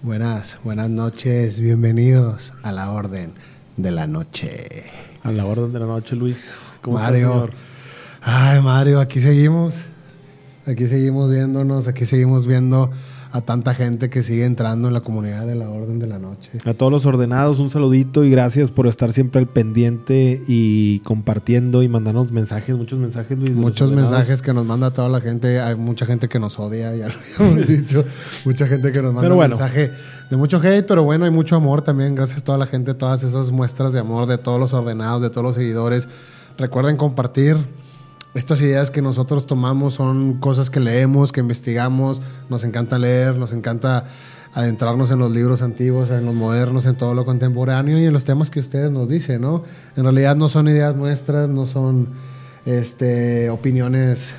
Buenas, buenas noches, bienvenidos a la Orden de la Noche. A la Orden de la Noche, Luis. ¿Cómo Mario. Ay, Mario, aquí seguimos. Aquí seguimos viéndonos, aquí seguimos viendo a tanta gente que sigue entrando en la comunidad de la Orden de la Noche. A todos los ordenados, un saludito y gracias por estar siempre al pendiente y compartiendo y mandarnos mensajes, muchos mensajes, Luis. Muchos mensajes que nos manda toda la gente. Hay mucha gente que nos odia, ya lo habíamos dicho. Mucha gente que nos manda un mensaje de mucho hate, pero bueno, hay mucho amor también. Gracias a toda la gente, todas esas muestras de amor de todos los ordenados, de todos los seguidores. Recuerden compartir estas ideas que nosotros tomamos son cosas que leemos, que investigamos, nos encanta leer, nos encanta adentrarnos en los libros antiguos, en los modernos, en todo lo contemporáneo y en los temas que ustedes nos dicen, ¿no? En realidad no son ideas nuestras, no son este, opiniones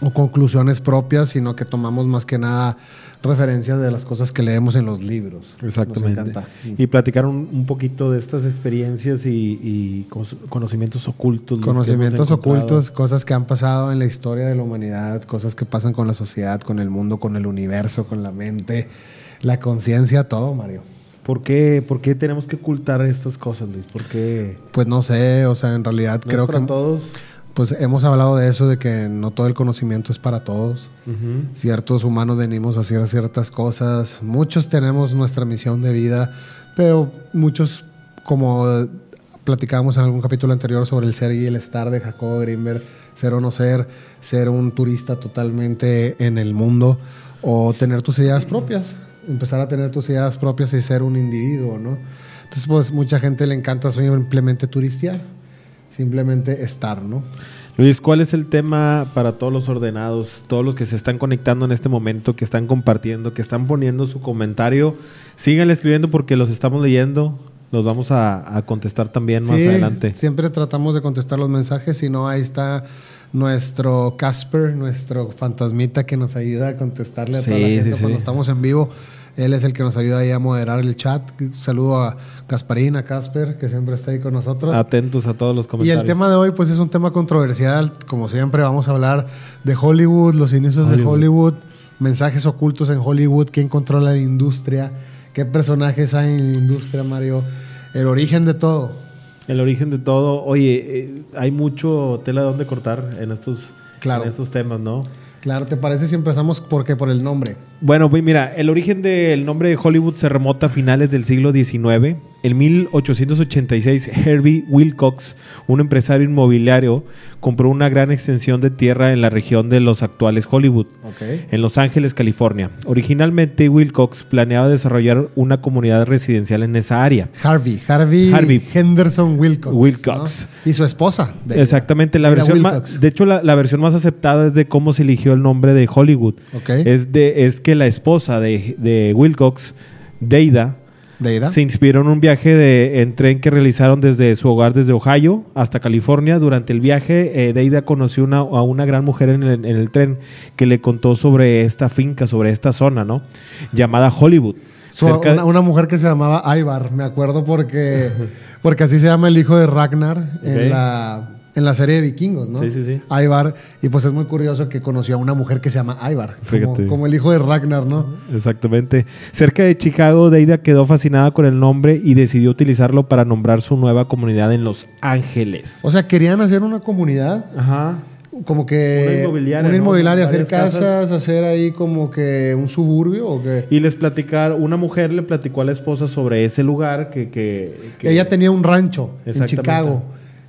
o conclusiones propias, sino que tomamos más que nada referencias de las cosas que leemos en los libros. Exactamente. Y platicar un, poquito de estas experiencias y, conocimientos ocultos. Conocimientos ocultos, cosas que han pasado en la historia de la humanidad, cosas que pasan con la sociedad, con el mundo, con el universo, con la mente, la conciencia, todo, Mario. ¿Por qué, ¿Por qué tenemos que ocultar estas cosas, Luis? ¿Por qué? Pues no sé, o sea, en realidad creo que... todos pues hemos hablado de eso, de que no todo el conocimiento es para todos. Ciertos humanos venimos a hacer ciertas cosas, muchos tenemos nuestra misión de vida, pero muchos, como platicábamos en algún capítulo anterior sobre el ser y el estar de Jacob Greenberg, ser o no ser, ser un turista totalmente en el mundo o tener tus ideas propias, empezar a tener tus ideas propias y ser un individuo, ¿no? Entonces, pues mucha gente le encanta simplemente turistear simplemente estar, ¿no? Luis, ¿cuál es el tema para todos los ordenados, todos los que se están conectando en este momento, que están compartiendo, que están poniendo su comentario? Síganle escribiendo porque los estamos leyendo. Los vamos a, contestar también más adelante. Siempre tratamos de contestar los mensajes, si no, ahí está nuestro Casper, nuestro fantasmita que nos ayuda a contestarle a toda la gente cuando estamos en vivo. Él es el que nos ayuda ahí a moderar el chat. Saludo a Gasparín, a Casper, que siempre está ahí con nosotros. Atentos a todos los comentarios. Y el tema de hoy, pues es un tema controversial. Como siempre, vamos a hablar de Hollywood, los inicios de Hollywood, mensajes ocultos en Hollywood, quién controla la industria, qué personajes hay en la industria, Mario, el origen de todo. El origen de todo. Oye, eh, hay mucho tela de donde cortar en estos, en estos temas, ¿no? Claro, ¿te parece si empezamos porque por el nombre? Bueno, pues mira, el origen del nombre de Hollywood se remota a finales del siglo XIX. En 1886, Herbie Wilcox, un empresario inmobiliario, compró una gran extensión de tierra en la región de los actuales Hollywood, en Los Ángeles, California. Originalmente, Wilcox planeaba desarrollar una comunidad residencial en esa área. Harvey, Harvey, Henderson Wilcox. Wilcox. Y su esposa. Exactamente. La versión más, de hecho, la, versión más aceptada es de cómo se eligió el nombre de Hollywood. Es, de, es que la esposa de, de Wilcox, Deida, se inspiró en un viaje de, en tren que realizaron desde su hogar desde Ohio hasta California. Durante el viaje, eh, Deida conoció una, a una gran mujer en el, tren que le contó sobre esta finca, sobre esta zona, ¿no? Llamada Hollywood. una, mujer que se llamaba Ivar, me acuerdo porque, porque así se llama el hijo de Ragnar en la en la serie de vikingos, ¿no? Sí, sí, sí. Ivar. Y pues es muy curioso que conoció a una mujer que se llama Ivar. Como, como, el hijo de Ragnar, ¿no? Exactamente. Cerca de Chicago, Deida quedó fascinada con el nombre y decidió utilizarlo para nombrar su nueva comunidad en Los Ángeles. O sea, querían hacer una comunidad. Ajá. Como que. Una inmobiliaria. Una inmobiliaria, hacer casas, hacer ahí como que un suburbio o qué. Y les platicar, una mujer le platicó a la esposa sobre ese lugar que. que, que... Ella tenía un rancho en Chicago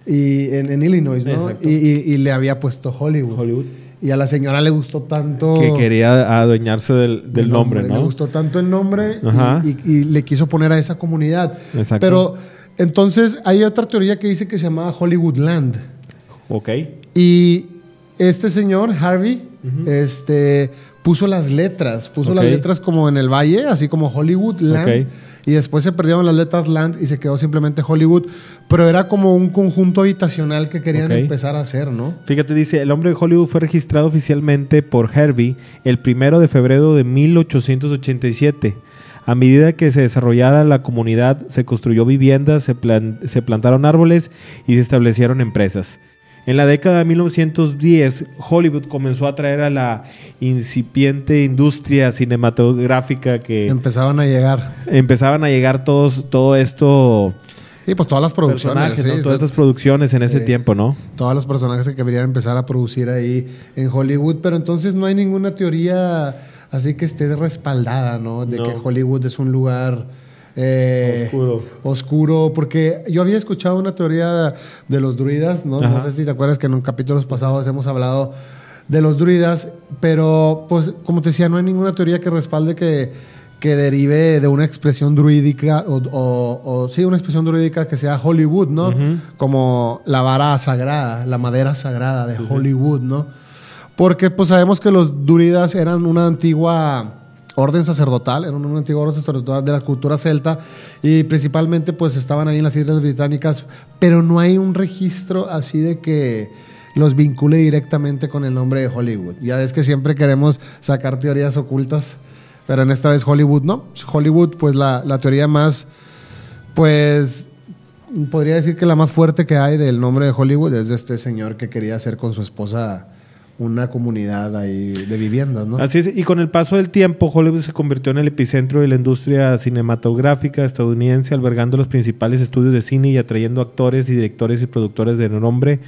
y en, Illinois, ¿no? Y, le había puesto Hollywood. Hollywood. Y a la señora le gustó tanto. Que quería adueñarse del, nombre, ¿no? Le gustó tanto el nombre y, le quiso poner a esa comunidad. Exacto. Pero entonces hay otra teoría que dice que se llamaba Hollywoodland. Ok. Y este señor, Harvey, este, puso las letras, puso las letras como en el valle, así como Hollywoodland. Okay y después se perdieron las letras Land y se quedó simplemente Hollywood, pero era como un conjunto habitacional que querían empezar a hacer, ¿no? Fíjate, dice, el hombre de Hollywood fue registrado oficialmente por Herbie el primero de febrero de 1887. A medida que se desarrollara la comunidad, se construyó viviendas, se, se plantaron árboles y se establecieron empresas. En la década de 1910, Hollywood comenzó a traer a la incipiente industria cinematográfica que... Empezaban a llegar. Empezaban a llegar todos, todo esto... Sí, pues todas las producciones. Todas estas producciones en ese tiempo, ¿no? Todos los personajes que querían empezar a producir ahí en Hollywood, pero entonces no hay ninguna teoría así que esté respaldada, ¿no? De que Hollywood es un lugar eh, oscuro. Oscuro, porque yo había escuchado una teoría de los druidas, ¿no? No sé si te acuerdas que en capítulos pasados hemos hablado de los druidas, pero pues como te decía, no hay ninguna teoría que respalde que, que derive de una expresión druídica o, sí, una expresión druídica que sea Hollywood, ¿no? Como la vara sagrada, la madera sagrada de Hollywood, ¿no? Porque pues sabemos que los druidas eran una antigua orden sacerdotal, era un antiguo orden sacerdotal de la cultura celta y principalmente pues estaban ahí en las Islas Británicas, pero no hay un registro así de que los vincule directamente con el nombre de Hollywood. Ya es que siempre queremos sacar teorías ocultas, pero en esta vez Hollywood no. Hollywood pues la, la teoría más, pues podría decir que la más fuerte que hay del nombre de Hollywood es de este señor que quería hacer con su esposa una comunidad ahí de viviendas, ¿no? Así es, y con el paso del tiempo, Hollywood se convirtió en el epicentro de la industria cinematográfica estadounidense, albergando los principales estudios de cine y atrayendo actores y directores y productores de renombre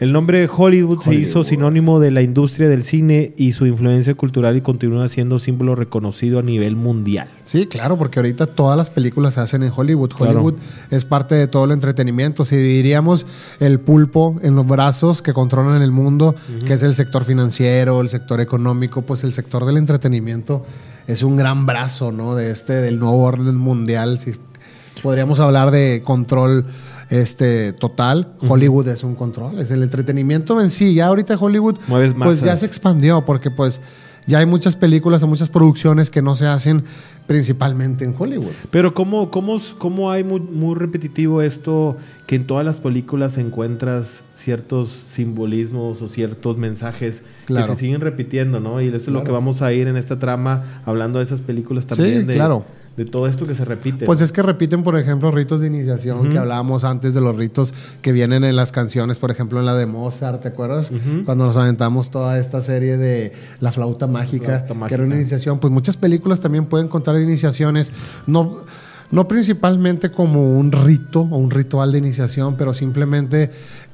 el nombre de Hollywood, se hizo sinónimo de la industria del cine y su influencia cultural y continúa siendo símbolo reconocido a nivel mundial. Sí, claro, porque ahorita todas las películas se hacen en Hollywood. Hollywood es parte de todo el entretenimiento. Si diríamos el pulpo en los brazos que controlan el mundo, que es el sector financiero, el sector económico, pues el sector del entretenimiento es un gran brazo, ¿no? De este, del nuevo orden mundial. Si podríamos hablar de control este, total. Hollywood es un control, es el entretenimiento en sí. Ya ahorita Hollywood pues ya se expandió porque pues ya hay muchas películas, hay muchas producciones que no se hacen principalmente en Hollywood. Pero ¿cómo, cómo, cómo hay muy, repetitivo esto que en todas las películas encuentras ciertos simbolismos o ciertos mensajes que se siguen repitiendo, ¿no? Y eso es lo que vamos a ir en esta trama hablando de esas películas también. Sí, claro de todo esto que se repite. Pues es que repiten, por ejemplo, ritos de iniciación que hablábamos antes de los ritos que vienen en las canciones, por ejemplo, en la de Mozart, ¿te acuerdas? Cuando nos aventamos toda esta serie de La flauta mágica, que era una iniciación. Pues muchas películas también pueden contar iniciaciones. No no principalmente como un rito o un ritual de iniciación, pero simplemente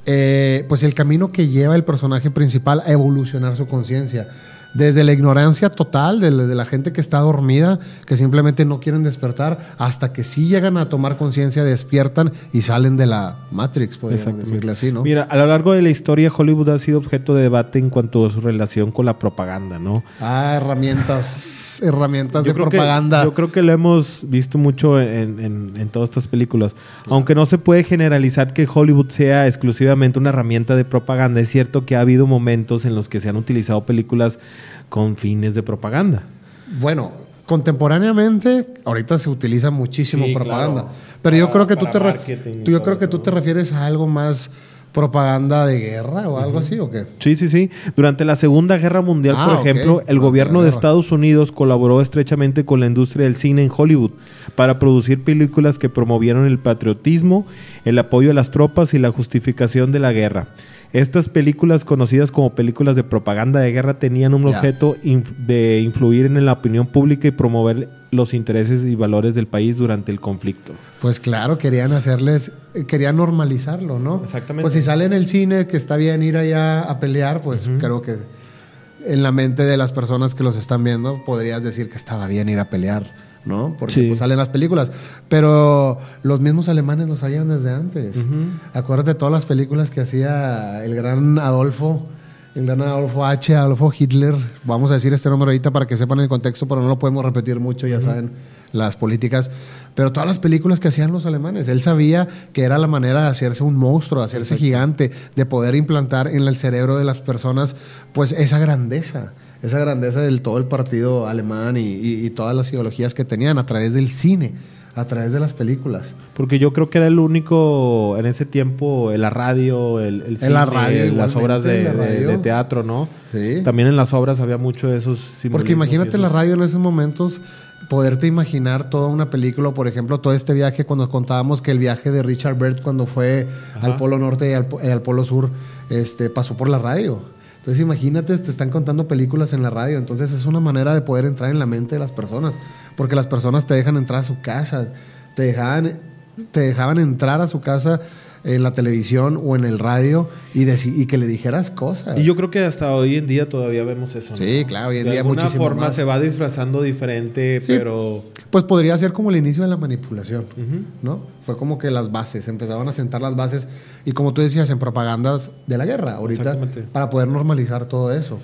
eh, pues el camino que lleva el personaje principal a evolucionar su conciencia desde la ignorancia total de, la gente que está dormida, que simplemente no quieren despertar, hasta que sí llegan a tomar conciencia, despiertan y salen de la Matrix, podríamos decirle así, ¿no? Mira, a lo largo de la historia Hollywood ha sido objeto de debate en cuanto a su relación con la propaganda, ¿no? Ah, herramientas, herramientas de propaganda. yo creo que lo hemos visto mucho en, en todas estas películas. Aunque no se puede generalizar que Hollywood sea exclusivamente una herramienta de propaganda, es cierto que ha habido momentos en los que se han utilizado películas con fines de propaganda. Bueno, contemporáneamente ahorita se utiliza muchísimo propaganda, pero yo creo que tú te yo creo que tú te refieres a algo más propaganda de guerra o algo así o qué? Sí, sí, sí. Durante la Segunda Guerra Mundial, por ah, ejemplo, el gobierno de Estados Unidos colaboró estrechamente con la industria del cine en Hollywood para producir películas que promovieron el patriotismo, el apoyo a las tropas y la justificación de la guerra. Estas películas conocidas como películas de propaganda de guerra tenían un objeto de influir en la opinión pública y promover los intereses y valores del país durante el conflicto. Pues claro, querían hacerles, querían normalizarlo, ¿no? Exactamente. Pues si sale en el cine que está bien ir allá a pelear, pues creo que en la mente de las personas que los están viendo podrías decir que estaba bien ir a pelear. ¿No? Porque pues, salen las películas. Pero los mismos alemanes lo sabían desde antes. Acuérdate de todas las películas que hacía el gran Adolfo, el gran Adolfo H, Adolfo Hitler. Vamos a decir este nombre ahorita para que sepan el contexto, pero no lo podemos repetir mucho, ya saben las políticas. Pero todas las películas que hacían los alemanes, él sabía que era la manera de hacerse un monstruo, de hacerse gigante, de poder implantar en el cerebro de las personas, pues esa grandeza esa grandeza del todo el partido alemán y, todas las ideologías que tenían a través del cine, a través de las películas. Porque yo creo que era el único en ese tiempo, en la radio, el, cine, la radio, las obras de, teatro, ¿no? Sí. También en las obras había mucho de esos Porque imagínate la radio en esos momentos poderte imaginar toda una película, por ejemplo, todo este viaje, cuando contábamos que el viaje de Richard Bert cuando fue al Polo Norte y al, al, Polo Sur, este, pasó por la radio. Entonces imagínate, te están contando películas en la radio, entonces es una manera de poder entrar en la mente de las personas, porque las personas te dejan entrar a su casa, te dejaban, te dejaban entrar a su casa en la televisión o en el radio y, y que le dijeras cosas. Y yo creo que hasta hoy en día todavía vemos eso. Sí, claro, hoy en de día alguna forma se va disfrazando diferente, pero... Pues podría ser como el inicio de la manipulación, ¿no? Fue como que las bases, empezaban a sentar las bases y como tú decías, en propagandas de la guerra ahorita, para poder normalizar todo eso.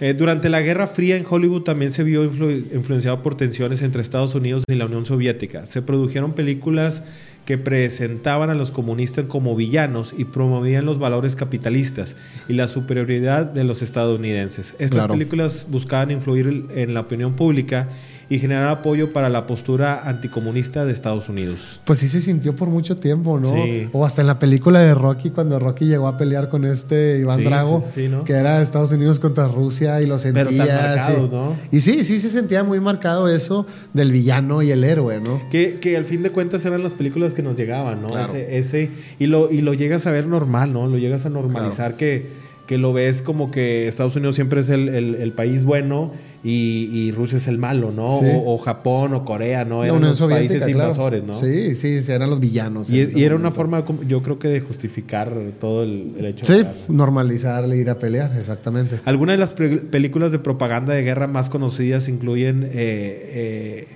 Eh, durante la Guerra Fría en Hollywood también se vio influenciado por tensiones entre Estados Unidos y la Unión Soviética. Se produjeron películas que presentaban a los comunistas como villanos y promovían los valores capitalistas y la superioridad de los estadounidenses. Estas películas buscaban influir en la opinión pública y generar apoyo para la postura anticomunista de Estados Unidos. Pues sí se sintió por mucho tiempo, ¿no? O hasta en la película de Rocky, cuando Rocky llegó a pelear con este Iván Drago, que era Estados Unidos contra Rusia y lo sentía. Pero marcado, ¿no? Y sí, sí se sentía muy marcado eso del villano y el héroe, ¿no? Que, que al fin de cuentas eran las películas que nos llegaban, ¿no? Ese, y, lo, y lo llegas a ver normal, ¿no? Lo llegas a normalizar que que lo ves como que Estados Unidos siempre es el, país bueno y, Rusia es el malo, ¿no? O, Japón o Corea, ¿no? Eran los países invasores, ¿no? Sí, sí, eran los villanos. Y, era una forma, yo creo que de justificar todo el, hecho. Sí, normalizarle ir a pelear, exactamente. Algunas de las películas de propaganda de guerra más conocidas incluyen eh, eh,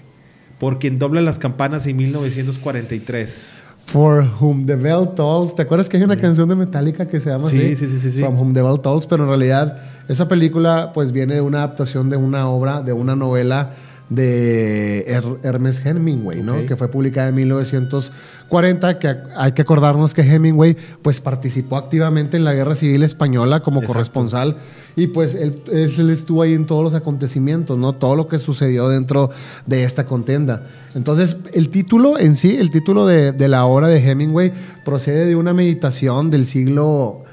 Por quien dobla las campanas en 1943. For Whom the Bell Tolls. ¿Te acuerdas que hay una canción de Metallica que se llama así? Sí, sí, sí, sí. From Whom the Bell Tolls, pero en realidad esa película pues viene de una adaptación de una obra, de una novela de Hermes Hemingway, ¿no? Que fue publicada en 1940, que hay que acordarnos que Hemingway pues participó activamente en la Guerra Civil Española como corresponsal y pues él, estuvo ahí en todos los acontecimientos, ¿no? Todo lo que sucedió dentro de esta contienda. Entonces, el título en sí, el título de, de la obra de Hemingway procede de una meditación del siglo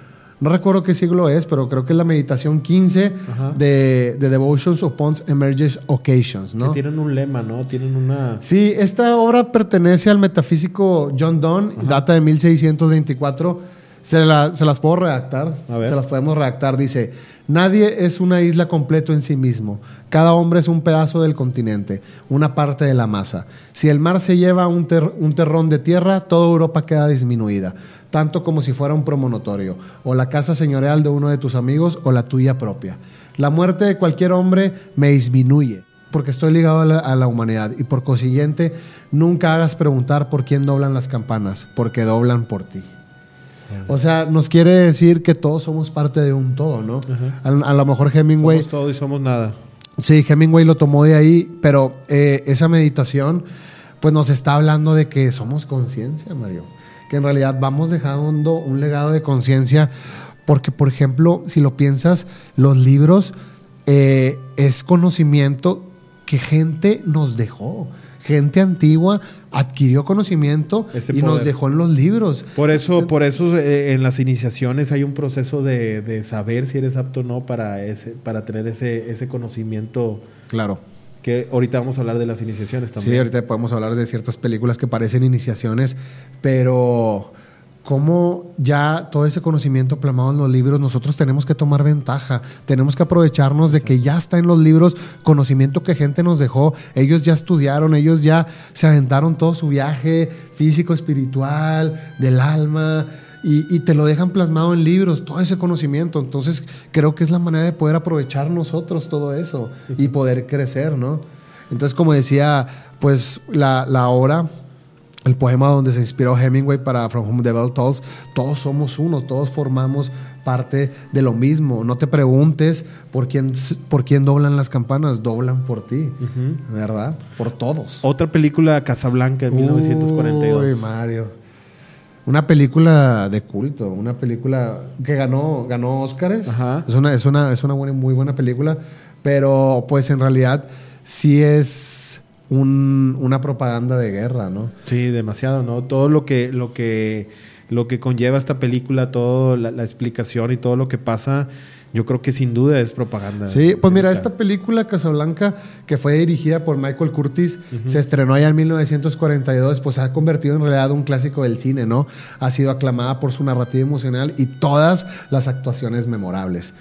no recuerdo qué siglo es, pero creo que es la meditación 15 de, Devotions upon Emergent Occasions, ¿no? Que tienen un lema, ¿no? Tienen una... Sí, esta obra pertenece al metafísico John Donne, data de 1624. Se, se las puedo redactar, se las podemos redactar. Dice, nadie es una isla completo en sí mismo. Cada hombre es un pedazo del continente, una parte de la masa. Si el mar se lleva un, un terrón de tierra, toda Europa queda disminuida tanto como si fuera un promonotorio, o la casa señorial de uno de tus amigos o la tuya propia. La muerte de cualquier hombre me disminuye, porque estoy ligado a la, humanidad, y por consiguiente, nunca hagas preguntar por quién doblan las campanas, porque doblan por ti. O sea, nos quiere decir que todos somos parte de un todo, ¿no? a, lo mejor Hemingway... Somos todo y somos nada. Sí, Hemingway lo tomó de ahí, pero eh, esa meditación pues nos está hablando de que somos conciencia, Mario que en realidad vamos dejando un legado de conciencia, porque por ejemplo, si lo piensas, los libros eh, es conocimiento que gente nos dejó. Gente antigua adquirió conocimiento y nos dejó en los libros. Por eso, por eso eh, en las iniciaciones hay un proceso de, saber si eres apto o no para, ese, para tener ese, ese conocimiento. Claro que ahorita vamos a hablar de las iniciaciones también. Sí, ahorita podemos hablar de ciertas películas que parecen iniciaciones, pero como ya todo ese conocimiento plasmado en los libros, nosotros tenemos que tomar ventaja, tenemos que aprovecharnos de que ya está en los libros conocimiento que gente nos dejó, ellos ya estudiaron, ellos ya se aventaron todo su viaje físico, espiritual, del alma, y, te lo dejan plasmado en libros, todo ese conocimiento. Entonces creo que es la manera de poder aprovechar nosotros todo eso y poder crecer, ¿no? Entonces, como decía, pues la, la obra, el poema donde se inspiró Hemingway para From Whom the Bell Tolls, todos somos uno, todos formamos parte de lo mismo. No te preguntes por quién, por quién doblan las campanas, doblan por ti, ¿verdad? Por todos. Otra película, Casablanca, en 1942. Uy, Mario. Una película de culto, una película que ganó, ganó Oscars. Es una, es una, es una muy buena película, pero pues en realidad sí es una propaganda de guerra, ¿no? Sí, demasiado, ¿no? Todo lo que, lo que, lo que conlleva esta película, toda la, explicación y todo lo que pasa yo creo que sin duda es propaganda. Sí, pues mira, esta película Casablanca, que fue dirigida por Michael Curtis, se estrenó allá en 1942, pues se ha convertido en realidad un clásico del cine, ¿no? Ha sido aclamada por su narrativa emocional y todas las actuaciones memorables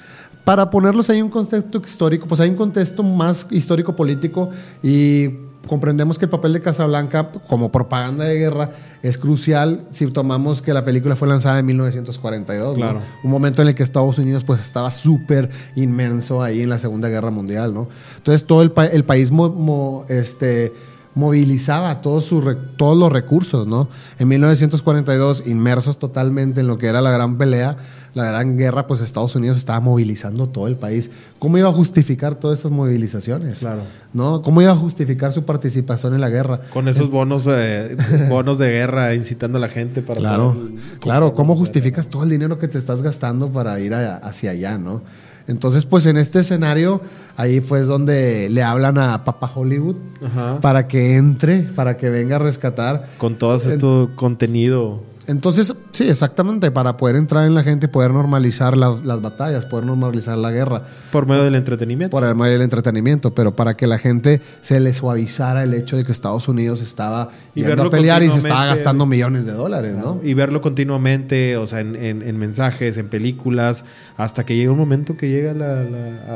para ponerlos ahí en un contexto histórico, pues hay un contexto más histórico-político y comprendemos que el papel de Casablanca como propaganda de guerra es crucial si tomamos que la película fue lanzada en 1942, claro. un momento en el que Estados Unidos pues estaba súper inmenso ahí en la Segunda Guerra Mundial, ¿no? Entonces todo el, el país este, movilizaba todos, todos los recursos, ¿no? En 1942, inmersos totalmente en lo que era la gran pelea, la gran guerra, pues Estados Unidos estaba movilizando todo el país. ¿Cómo iba a justificar todas esas movilizaciones? Claro. ¿No? ¿Cómo iba a justificar su participación en la guerra? Con esos bonos, de, bonos de guerra incitando a la gente para... Claro, claro. ¿Cómo justificas todo el dinero que te estás gastando para ir hacia allá, no? Entonces, pues en este escenario, ahí fue donde le hablan a Papa Hollywood para que entre, para que venga a rescatar. Con todo este contenido entonces, sí, exactamente, para poder entrar en la gente y poder normalizar las, batallas, poder normalizar la guerra. Por medio del entretenimiento. Por medio del entretenimiento, pero para que la gente se le suavizara el hecho de que Estados Unidos estaba y yendo a pelear y se estaba gastando millones de dólares, ¿no? Y verlo continuamente, o sea, en, mensajes, en películas, hasta que llega un momento que llega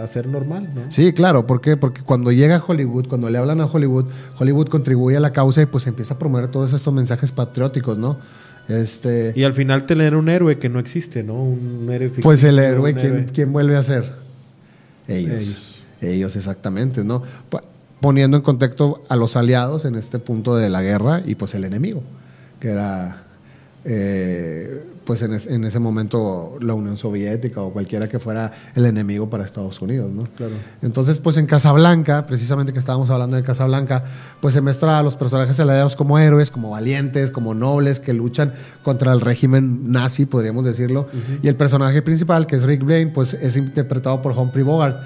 a ser normal, ¿no? Sí, claro, ¿por qué? Porque cuando llega Hollywood, cuando le hablan a Hollywood, Hollywood contribuye a la causa y pues empieza a promover todos estos mensajes patrióticos, ¿no? Este, y al final tener un héroe que no existe, ¿no? Un héroe Pues el héroe, ¿quién, vuelve a ser? Ellos. Ellos. exactamente, ¿no? Poniendo en contexto a los aliados en este punto de la guerra y pues el enemigo, que era eh, pues en, ese momento la Unión Soviética o cualquiera que fuera el enemigo para Estados Unidos, ¿no? Claro. Entonces, pues en Casablanca, precisamente que estábamos hablando de Casablanca, pues se muestra a los personajes aliados como héroes, como valientes, como nobles que luchan contra el régimen nazi, podríamos decirlo. Y el personaje principal, que es Rick Blaine, pues es interpretado por Humphrey Bogart.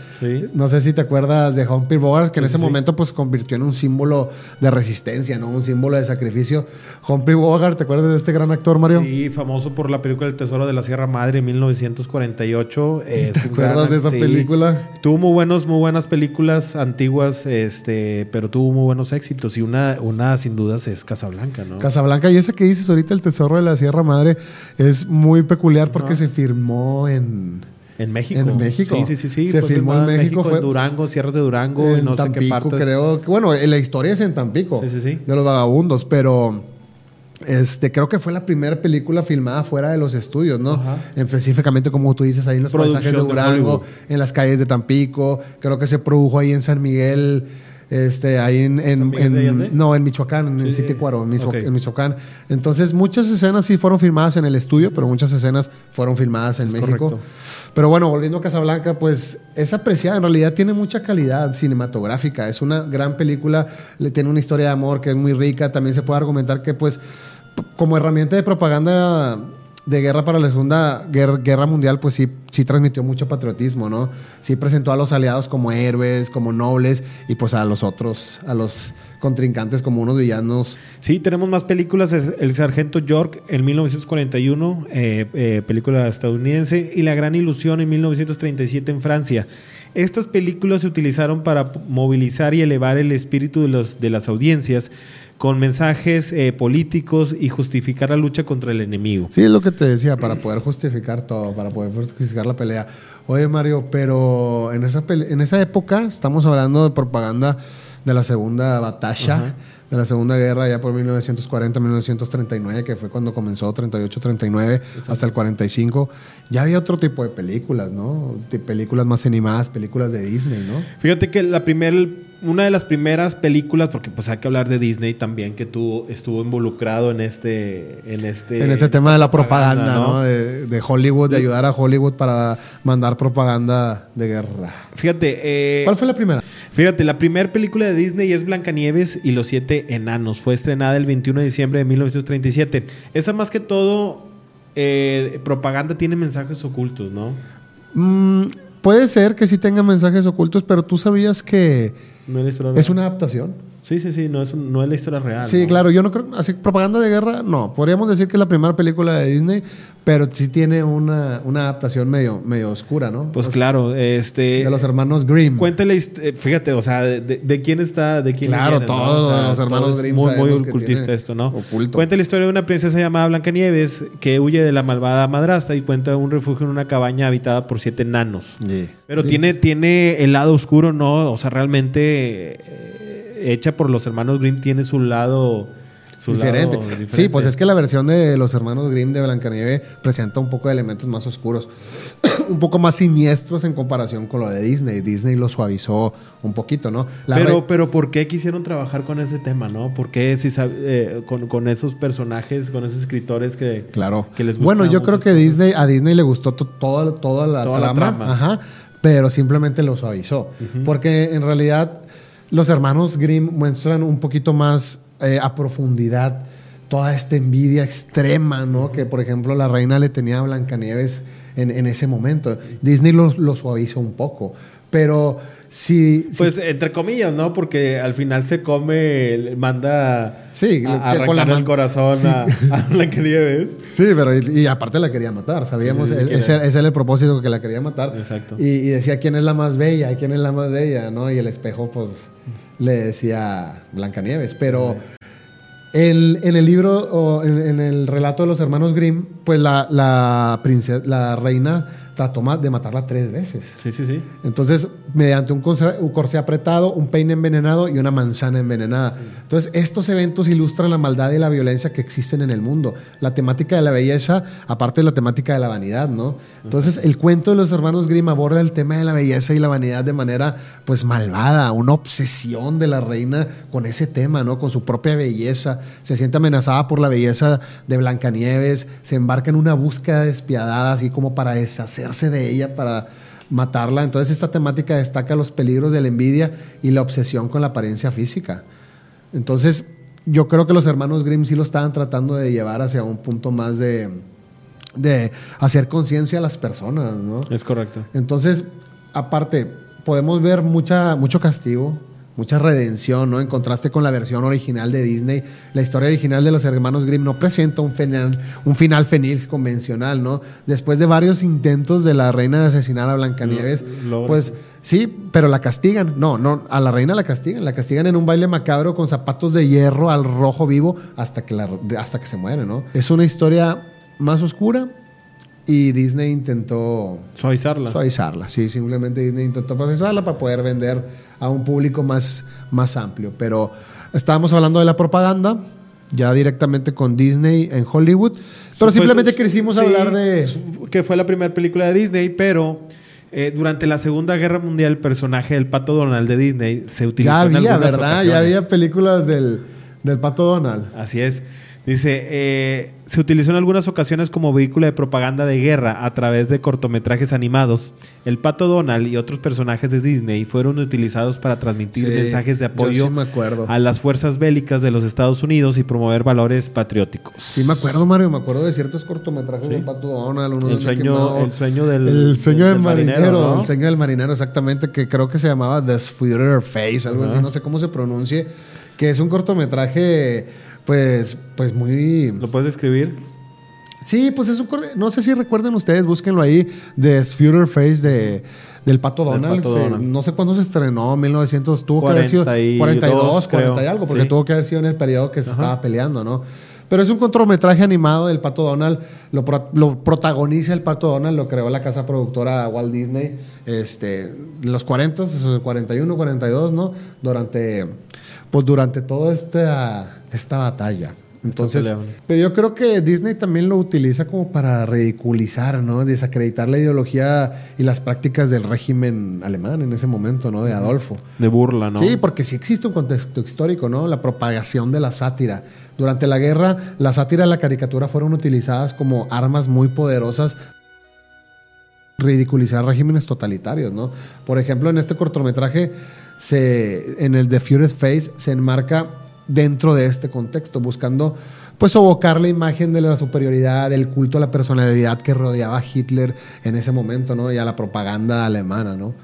No sé si te acuerdas de Humphrey Bogart, que en ese momento pues convirtió en un símbolo de resistencia, ¿no? Un símbolo de sacrificio. Humphrey Bogart, ¿te acuerdas de este gran actor, Mario? Sí, famoso por la película El Tesoro de la Sierra Madre 1948. ¿Te acuerdas de esa película? Tuvo muy buenos, muy buenas películas antiguas, este, pero tuvo muy buenos éxitos. Y una, una sin dudas es Casablanca, ¿no? Casablanca, y esa que dices ahorita, El Tesoro de la Sierra Madre, es muy peculiar porque se firmó en. En México. En México. Sí, sí, sí. Se filmó en México. fue en Durango, Sierras de Durango, en no Tampico, sé qué parte. creo. bueno, la historia es en Tampico. Sí, sí, sí. De los vagabundos, pero este, creo que fue la primera película filmada fuera de los estudios, ¿no? Específicamente, como tú dices, ahí en los paisajes de Durango, en las calles de Tampico. Creo que se produjo ahí en San Miguel, este, ahí en, no, en Michoacán, en sitio Cuaro, en, Michoacán. Entonces, muchas escenas sí fueron filmadas en el estudio, pero muchas escenas fueron filmadas en México. Pero bueno, volviendo a Casablanca, pues es apreciada, en realidad tiene mucha calidad cinematográfica, es una gran película, le tiene una historia de amor que es muy rica, también se puede argumentar que pues como herramienta de propaganda de guerra para la Segunda Guerra, Mundial, pues sí, sí transmitió mucho patriotismo, ¿no? Sí presentó a los aliados como héroes, como nobles, y pues a los otros, a los contrincantes como unos villanos. Sí, tenemos más películas. El Sargento York en 1941, eh, eh, película estadounidense, y La Gran Ilusión en 1937 en Francia. Estas películas se utilizaron para movilizar y elevar el espíritu de, las audiencias con mensajes eh, políticos y justificar la lucha contra el enemigo. Sí, es lo que te decía, para poder justificar todo, para poder justificar la pelea. Oye, Mario, pero en esa, en esa época estamos hablando de propaganda de la segunda batalla, de la segunda guerra, ya por 1940-1939, que fue cuando comenzó 38-39 hasta el 45. Ya había otro tipo de películas, ¿no? De películas más animadas, películas de Disney, ¿no? Fíjate que la primera una de las primeras películas, porque pues hay que hablar de Disney también, que tú estuvo involucrado en este... En este, en este tema de la propaganda, ¿no? De, Hollywood, de ayudar a Hollywood para mandar propaganda de guerra. Fíjate... Eh, ¿Cuál fue la primera? Fíjate, la primera película de Disney es Blancanieves y los siete enanos. Fue estrenada el 21 de diciembre de 1937. Esa más que todo, eh, propaganda tiene mensajes ocultos, ¿no? Mmm Puede ser que sí tenga mensajes ocultos, pero tú sabías que es una adaptación. Sí, sí, sí, no es, no es la historia real. Sí, claro, yo no creo, así propaganda de guerra, no. Podríamos decir que es la primera película de Disney, pero sí tiene una, una adaptación medio, medio oscura, ¿no? Pues claro, este... De los hermanos Grimm. Cuéntale, eh, fíjate, o sea, de, quién está, de quién Claro, todos los hermanos Grimm. Muy, muy ocultista esto, ¿no? Oculto. Cuenta la historia de una princesa llamada Blancanieves que huye de la malvada madrastra y cuenta un refugio en una cabaña habitada por siete nanos. Pero tiene, tiene el lado oscuro, ¿no? O sea, realmente... Eh, hecha por los hermanos Grimm tiene su lado... diferente. Sí, pues es que la versión de los hermanos Grimm de Blancanieves presenta un poco de elementos más oscuros, un poco más siniestros en comparación con lo de Disney. Disney lo suavizó un poquito, ¿no? pero, pero ¿por qué quisieron trabajar con ese tema, no? ¿Por qué si eh, con, esos personajes, con esos escritores que, claro. que les Bueno, yo creo que Disney, a Disney le gustó toda, toda, la, trama, Ajá, pero simplemente lo suavizó. Porque en realidad los hermanos Grimm muestran un poquito más eh, a profundidad toda esta envidia extrema, ¿no? Que, por ejemplo, la reina le tenía a Blancanieves en, en ese momento. Disney lo, lo suaviza un poco, pero si, Pues entre comillas, ¿no? Porque al final se come, manda sí, a, arrancar el corazón a, a Blancanieves. Sí, pero y, aparte la quería matar, sabíamos, ese, era el propósito que la quería matar. Exacto. Y, y, decía quién es la más bella, quién es la más bella, ¿no? Y el espejo, pues, le decía Blancanieves. Pero en el libro o en, el relato de los hermanos Grimm, pues la, la, princesa, la reina trató de matarla tres veces. Sí, sí, sí. Entonces, mediante un corsé apretado, un peine envenenado y una manzana envenenada. Entonces, estos eventos ilustran la maldad y la violencia que existen en el mundo. La temática de la belleza, aparte de la temática de la vanidad, ¿no? Entonces, el cuento de los hermanos Grimm aborda el tema de la belleza y la vanidad de manera, pues, malvada, una obsesión de la reina con ese tema, ¿no? Con su propia belleza. Se siente amenazada por la belleza de Blancanieves, se embarca en una búsqueda despiadada, así como para deshacer de ella para matarla. Entonces esta temática destaca los peligros de la envidia y la obsesión con la apariencia física. Entonces yo creo que los hermanos Grimm sí lo estaban tratando de llevar hacia un punto más de, de hacer conciencia a las personas, ¿no? Es correcto. Entonces, aparte, podemos ver mucha, mucho castigo, mucha redención, ¿no? En contraste con la versión original de Disney, la historia original de los hermanos Grimm no presenta un final, un final feliz convencional, ¿no? Después de varios intentos de la reina de asesinar a Blancanieves, pues sí, pero la castigan. No, no, a la reina la castigan, la castigan en un baile macabro con zapatos de hierro al rojo vivo hasta que, la, hasta que se muere, ¿no? Es una historia más oscura, y Disney intentó suavizarla. Suavizarla, sí, simplemente Disney intentó procesarla para poder vender a un público más, más amplio. Pero estábamos hablando de la propaganda, ya directamente con Disney en Hollywood. Pero simplemente quisimos hablar de. Que fue la primera película de Disney, pero. Eh, durante la Segunda Guerra Mundial, el personaje del Pato Donald de Disney se utilizó ya había, ¿verdad? Ya había películas del, del Pato Donald. Así es. Dice, eh, se utilizó en algunas ocasiones como vehículo de propaganda de guerra a través de cortometrajes animados. El pato Donald y otros personajes de Disney fueron utilizados para transmitir mensajes de apoyo a las fuerzas bélicas de los Estados Unidos y promover valores patrióticos. Sí, me acuerdo, Mario, me acuerdo de ciertos cortometrajes del pato Donald. el, sueño, el sueño del, el sueño del, marinero. El sueño del marinero, exactamente, que creo que se llamaba The Sweeter Face, algo así, no sé cómo se pronuncie, que es un cortometraje pues, pues muy... ¿Lo puedes describir? Sí, pues es un... No sé si recuerden ustedes, búsquenlo ahí, de Future Face de, del Pato Donald. no sé cuándo se estrenó, 1900, tuvo que haber sido 42, 40 y algo, porque tuvo que haber sido en el periodo que se estaba peleando, ¿no? Pero es un cortometraje animado del Pato Donald. Lo, protagoniza el Pato Donald, lo creó la casa productora Walt Disney este, en los 40, 41, 42, ¿no? Durante, pues durante toda esta esta batalla. Entonces, pero yo creo que Disney también lo utiliza como para ridiculizar, ¿no? Desacreditar la ideología y las prácticas del régimen alemán en ese momento, ¿no? De Adolfo. De burla, ¿no? Sí, porque sí existe un contexto histórico, ¿no? La propagación de la sátira. Durante la guerra, la sátira y la caricatura fueron utilizadas como armas muy poderosas ridiculizar regímenes totalitarios, ¿no? Por ejemplo, en este cortometraje, se, en el The Furious Face, se enmarca dentro de este contexto, buscando pues evocar la imagen de la superioridad, del culto a la personalidad que rodeaba a Hitler en ese momento, ¿no? Y a la propaganda alemana, ¿no?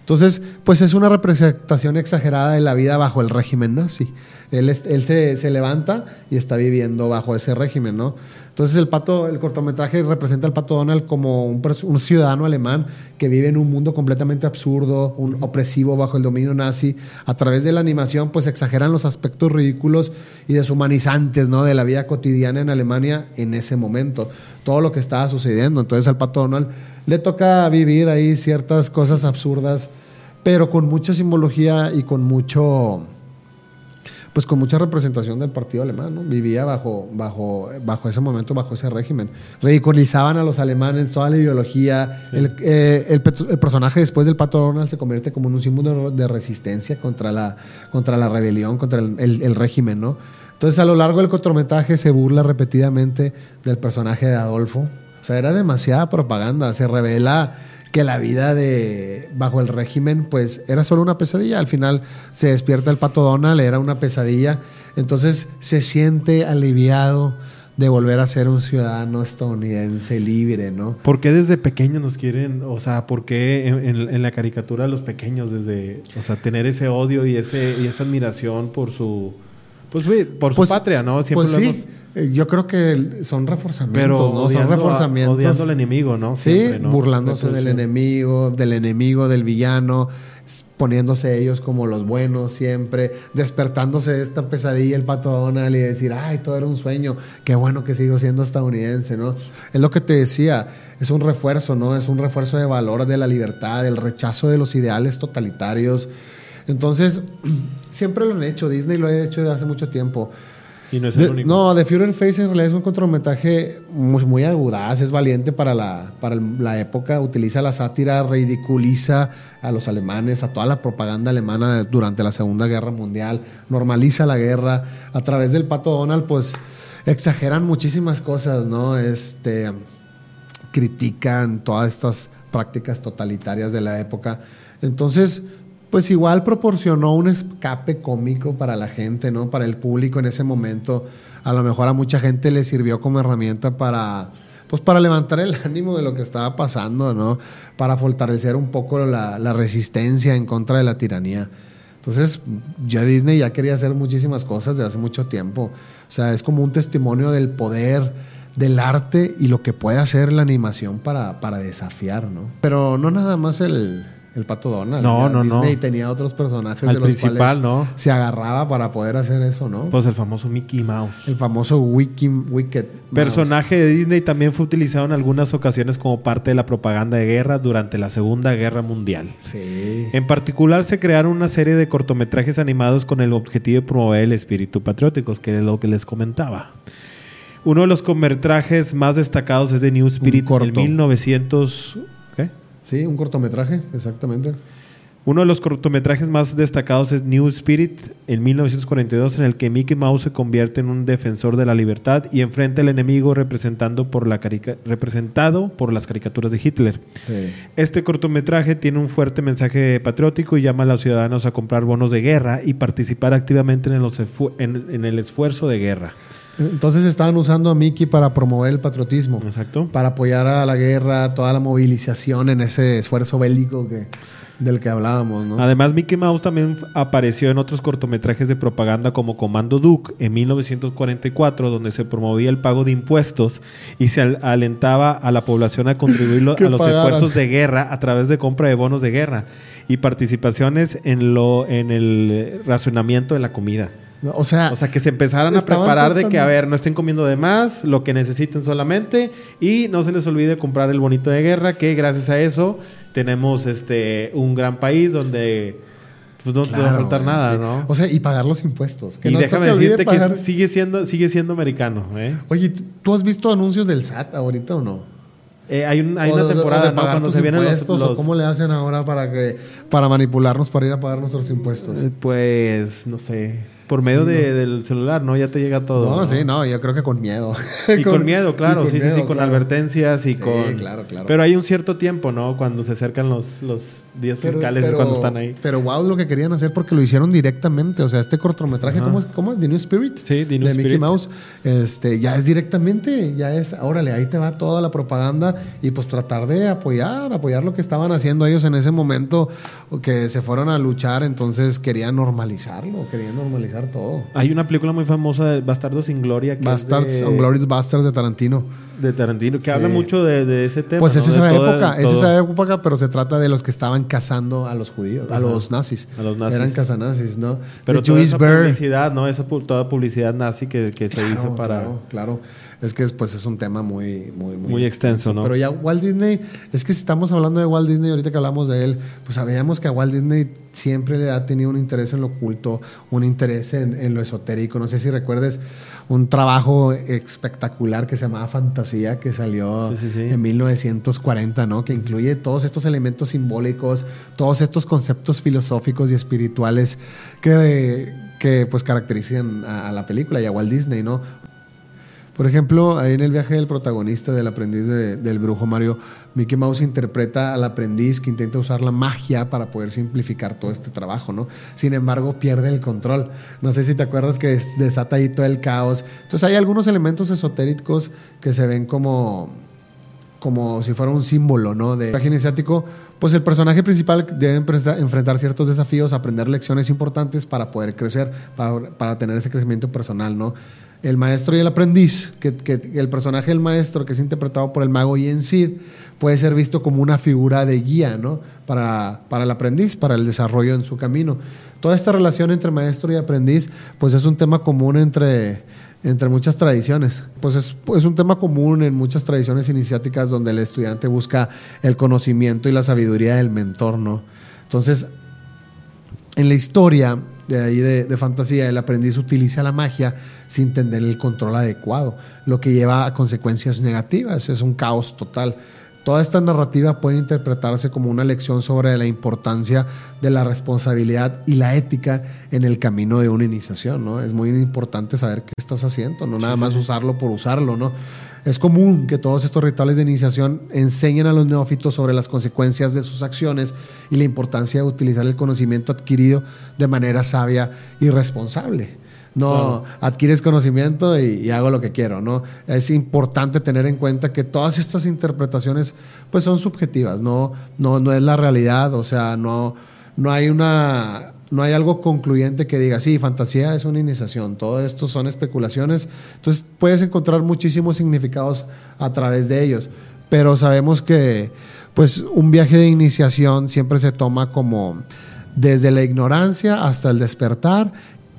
Entonces, pues es una representación exagerada de la vida bajo el régimen nazi. Él, se, levanta y está viviendo bajo ese régimen, ¿no? Entonces el pato, el cortometraje representa al pato Donald como un, un, ciudadano alemán que vive en un mundo completamente absurdo, un opresivo bajo el dominio nazi. A través de la animación, pues exageran los aspectos ridículos y deshumanizantes, ¿no? De la vida cotidiana en Alemania en ese momento. Todo lo que estaba sucediendo. Entonces al pato Donald le toca vivir ahí ciertas cosas absurdas, pero con mucha simbología y con mucho pues con mucha representación del partido alemán, ¿no? Vivía bajo, bajo, bajo ese momento, bajo ese régimen. Ridiculizaban a los alemanes, toda la ideología. Eh, el, personaje después del Pato Donald se convierte como en un símbolo de resistencia contra la, contra la rebelión, contra el, régimen, ¿no? Entonces, a lo largo del cortometraje se burla repetidamente del personaje de Adolfo. O sea, era demasiada propaganda. Se revela que la vida de bajo el régimen pues era solo una pesadilla. Al final se despierta el pato Donald, era una pesadilla. Entonces se siente aliviado de volver a ser un ciudadano estadounidense libre, ¿no? ¿Por qué desde pequeño nos quieren, o sea, por qué en, la caricatura los pequeños desde, o sea, tener ese odio y ese y esa admiración por su pues por su pues, patria, ¿no? Siempre pues sí. Eh, yo creo que son reforzamientos, ¿no? son reforzamientos. odiando al enemigo, ¿no? Sí, burlándose del enemigo, del enemigo, del villano, poniéndose ellos como los buenos siempre, despertándose de esta pesadilla el pato Donald y decir, ay, todo era un sueño, qué bueno que sigo siendo estadounidense, ¿no? Es lo que te decía, es un refuerzo, ¿no? Es un refuerzo de valor de la libertad, del rechazo de los ideales totalitarios. Entonces, siempre lo han hecho, Disney lo ha hecho desde hace mucho tiempo. Y no es el único. No, The Fury Face en realidad es un cortometraje muy, muy agudaz, es valiente para la, para la época, utiliza la sátira, ridiculiza a los alemanes, a toda la propaganda alemana durante la Segunda Guerra Mundial, normaliza la guerra. A través del pato Donald, pues exageran muchísimas cosas, ¿no? Este, critican todas estas prácticas totalitarias de la época. Entonces, pues igual proporcionó un escape cómico para la gente, ¿no? Para el público en ese momento. A lo mejor a mucha gente le sirvió como herramienta para, pues para levantar el ánimo de lo que estaba pasando, ¿no? Para fortalecer un poco la, resistencia en contra de la tiranía. Entonces, ya Disney ya quería hacer muchísimas cosas desde hace mucho tiempo. O sea, es como un testimonio del poder, del arte y lo que puede hacer la animación para, para desafiar, ¿no? Pero no nada más el, el pato Donald. No, no, Disney tenía otros personajes de los principal, cuales ¿no? se agarraba para poder hacer eso, ¿no? Pues el famoso Mickey Mouse. El famoso Wiki, Wicked. Personaje de Disney también fue utilizado en algunas ocasiones como parte de la propaganda de guerra durante la Segunda Guerra Mundial. Sí. En particular se crearon una serie de cortometrajes animados con el objetivo de promover el espíritu patriótico, que es lo que les comentaba. Uno de los cortometrajes más destacados es de New Spirit en 1900 Sí, un cortometraje, exactamente. Uno de los cortometrajes más destacados es New Spirit en 1942, en el que Mickey Mouse se convierte en un defensor de la libertad y enfrenta al enemigo representando por la representado por las caricaturas de Hitler. Este cortometraje tiene un fuerte mensaje patriótico y llama a los ciudadanos a comprar bonos de guerra y participar activamente en, en el esfuerzo de guerra. Entonces estaban usando a Mickey para promover el patriotismo. Exacto. Para apoyar a la guerra, toda la movilización en ese esfuerzo bélico que, del que hablábamos, ¿no? Además, Mickey Mouse también apareció en otros cortometrajes de propaganda como Comando Duke en 1944, donde se promovía el pago de impuestos y se alentaba a la población a contribuir a los esfuerzos de guerra a través de compra de bonos de guerra y participaciones en, lo, en el racionamiento de la comida. O sea, o sea, que se empezaran a preparar de que, a ver, no estén comiendo de más, lo que necesiten solamente, y no se les olvide comprar el bonito de guerra, que gracias a eso tenemos este un gran país donde pues no te va a faltar nada, ¿no? O sea, y pagar los impuestos. y déjame decirte que sigue siendo, sigue siendo americano, ¿eh? Oye, ¿tú has visto anuncios del SAT ahorita o no? Eh, hay, una temporada de, cuando se vienen los, los... ¿Cómo le hacen ahora para que para manipularnos para ir a pagar nuestros impuestos? Eh, pues no sé por medio del celular, ¿no? Ya te llega todo. No, sí, no, yo creo que con miedo. Y con, miedo, claro, sí, sí, sí, con advertencias y con... claro, claro. Pero hay un cierto tiempo, ¿no? Cuando se acercan los, los días fiscales es cuando están ahí. Pero wow, lo que querían hacer porque lo hicieron directamente. O sea, este cortometraje, ¿cómo es? ¿Cómo es? The New Spirit. Sí, The New de Mickey Mouse. Este, ya es directamente, ya es, órale, ahí te va toda la propaganda y pues tratar de apoyar, apoyar lo que estaban haciendo ellos en ese momento que se fueron a luchar, entonces querían normalizarlo, querían todo. Hay una película muy famosa de Bastardos sin Gloria. Que Bastards, de... Glorious Bastards de Tarantino. De Tarantino, que habla mucho de, ese tema. Pues es esa época, es esa época, pero se trata de los que estaban cazando a los judíos, a los nazis. A los nazis. Eran cazanazis, ¿no? Pero toda esa publicidad, ¿no? Esa toda publicidad nazi que, que se hizo para... Claro, claro. Es que pues, es un tema muy, muy, muy, extenso, ¿no? Pero ya Walt Disney, es que si estamos hablando de Walt Disney, ahorita que hablamos de él, pues sabíamos que a Walt Disney siempre le ha tenido un interés en lo oculto, un interés en, en lo esotérico. No sé si recuerdes un trabajo espectacular que se llamaba Fantasía, que salió en 1940, ¿no? Que incluye todos estos elementos simbólicos, todos estos conceptos filosóficos y espirituales que, que pues caracterizan a, a la película y a Walt Disney, ¿no? Por ejemplo, ahí en el viaje del protagonista del aprendiz del brujo Mario, Mickey Mouse interpreta al aprendiz que intenta usar la magia para poder simplificar todo este trabajo, ¿no? Sin embargo, pierde el control. No sé si te acuerdas que desata ahí todo el caos. Entonces hay algunos elementos esotéricos que se ven como como si fuera un símbolo, ¿no? De viaje iniciático, pues el personaje principal debe enfrentar ciertos desafíos, aprender lecciones importantes para poder crecer, para, para tener ese crecimiento personal, ¿no? El maestro y el aprendiz, que, el personaje del maestro, que es interpretado por el mago Yen Sid, puede ser visto como una figura de guía ¿no? para, para el aprendiz, para el desarrollo en su camino. Toda esta relación entre maestro y aprendiz, pues es un tema común entre, entre muchas tradiciones. Pues es, es, un tema común en muchas tradiciones iniciáticas donde el estudiante busca el conocimiento y la sabiduría del mentor, ¿no? Entonces, en la historia, de ahí de, fantasía, el aprendiz utiliza la magia sin tener el control adecuado, lo que lleva a consecuencias negativas, es un caos total. Toda esta narrativa puede interpretarse como una lección sobre la importancia de la responsabilidad y la ética en el camino de una iniciación, ¿no? Es muy importante saber qué estás haciendo, no nada más usarlo por usarlo, ¿no? Es común que todos estos rituales de iniciación enseñen a los neófitos sobre las consecuencias de sus acciones y la importancia de utilizar el conocimiento adquirido de manera sabia y responsable. No adquieres conocimiento y, hago lo que quiero, ¿no? Es importante tener en cuenta que todas estas interpretaciones pues son subjetivas, no, no, no es la realidad, o sea, no, no hay una no hay algo concluyente que diga, sí, fantasía es una iniciación, todo esto son especulaciones, entonces puedes encontrar muchísimos significados a través de ellos, pero sabemos que pues un viaje de iniciación siempre se toma como desde la ignorancia hasta el despertar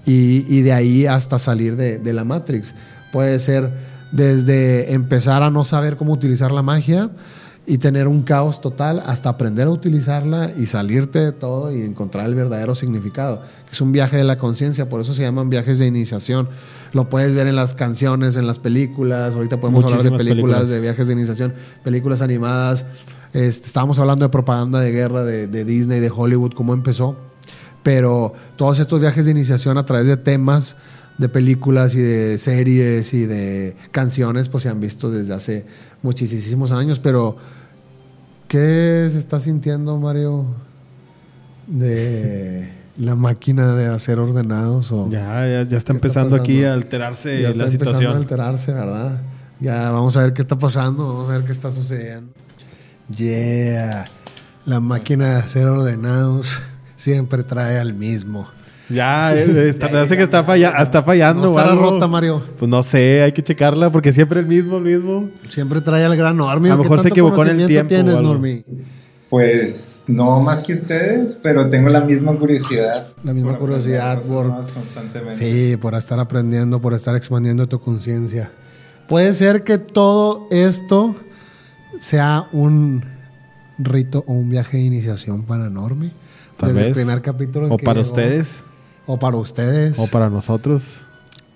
y, de ahí hasta salir de, de la Matrix. Puede ser desde empezar a no saber cómo utilizar la magia, y tener un caos total hasta aprender a utilizarla y salirte de todo y encontrar el verdadero significado. Es un viaje de la conciencia, por eso se llaman viajes de iniciación. Lo puedes ver en las canciones, en las películas. Ahorita podemos hablar de películas, de viajes de iniciación, películas animadas. Este, estábamos hablando de propaganda de guerra de, de Disney, de Hollywood, cómo empezó. Pero todos estos viajes de iniciación a través de temas de películas y de series y de canciones, pues se han visto desde hace muchísimos años. Pero, ¿qué se está sintiendo, Mario, de la máquina de hacer ordenados? O ya, ya, está empezando aquí a alterarse ya está empezando a alterarse, ¿verdad? Ya vamos a ver qué está pasando, vamos a ver qué está sucediendo. Yeah, la máquina de hacer ordenados siempre trae al mismo. Ya, eh, está, que está, está fallando. No estará rota, Mario. Pues no sé, hay que checarla porque siempre el mismo, el mismo. Siempre trae al gran Normi. A lo mejor se equivocó en el tiempo. tienes, Normi? Pues no más que ustedes, pero tengo la misma curiosidad. La misma curiosidad por. Sí, por estar aprendiendo, por estar expandiendo tu conciencia. Puede ser que todo esto sea un rito o un viaje de iniciación para Normi. Desde el primer capítulo. o para ustedes. O para ustedes. O para nosotros.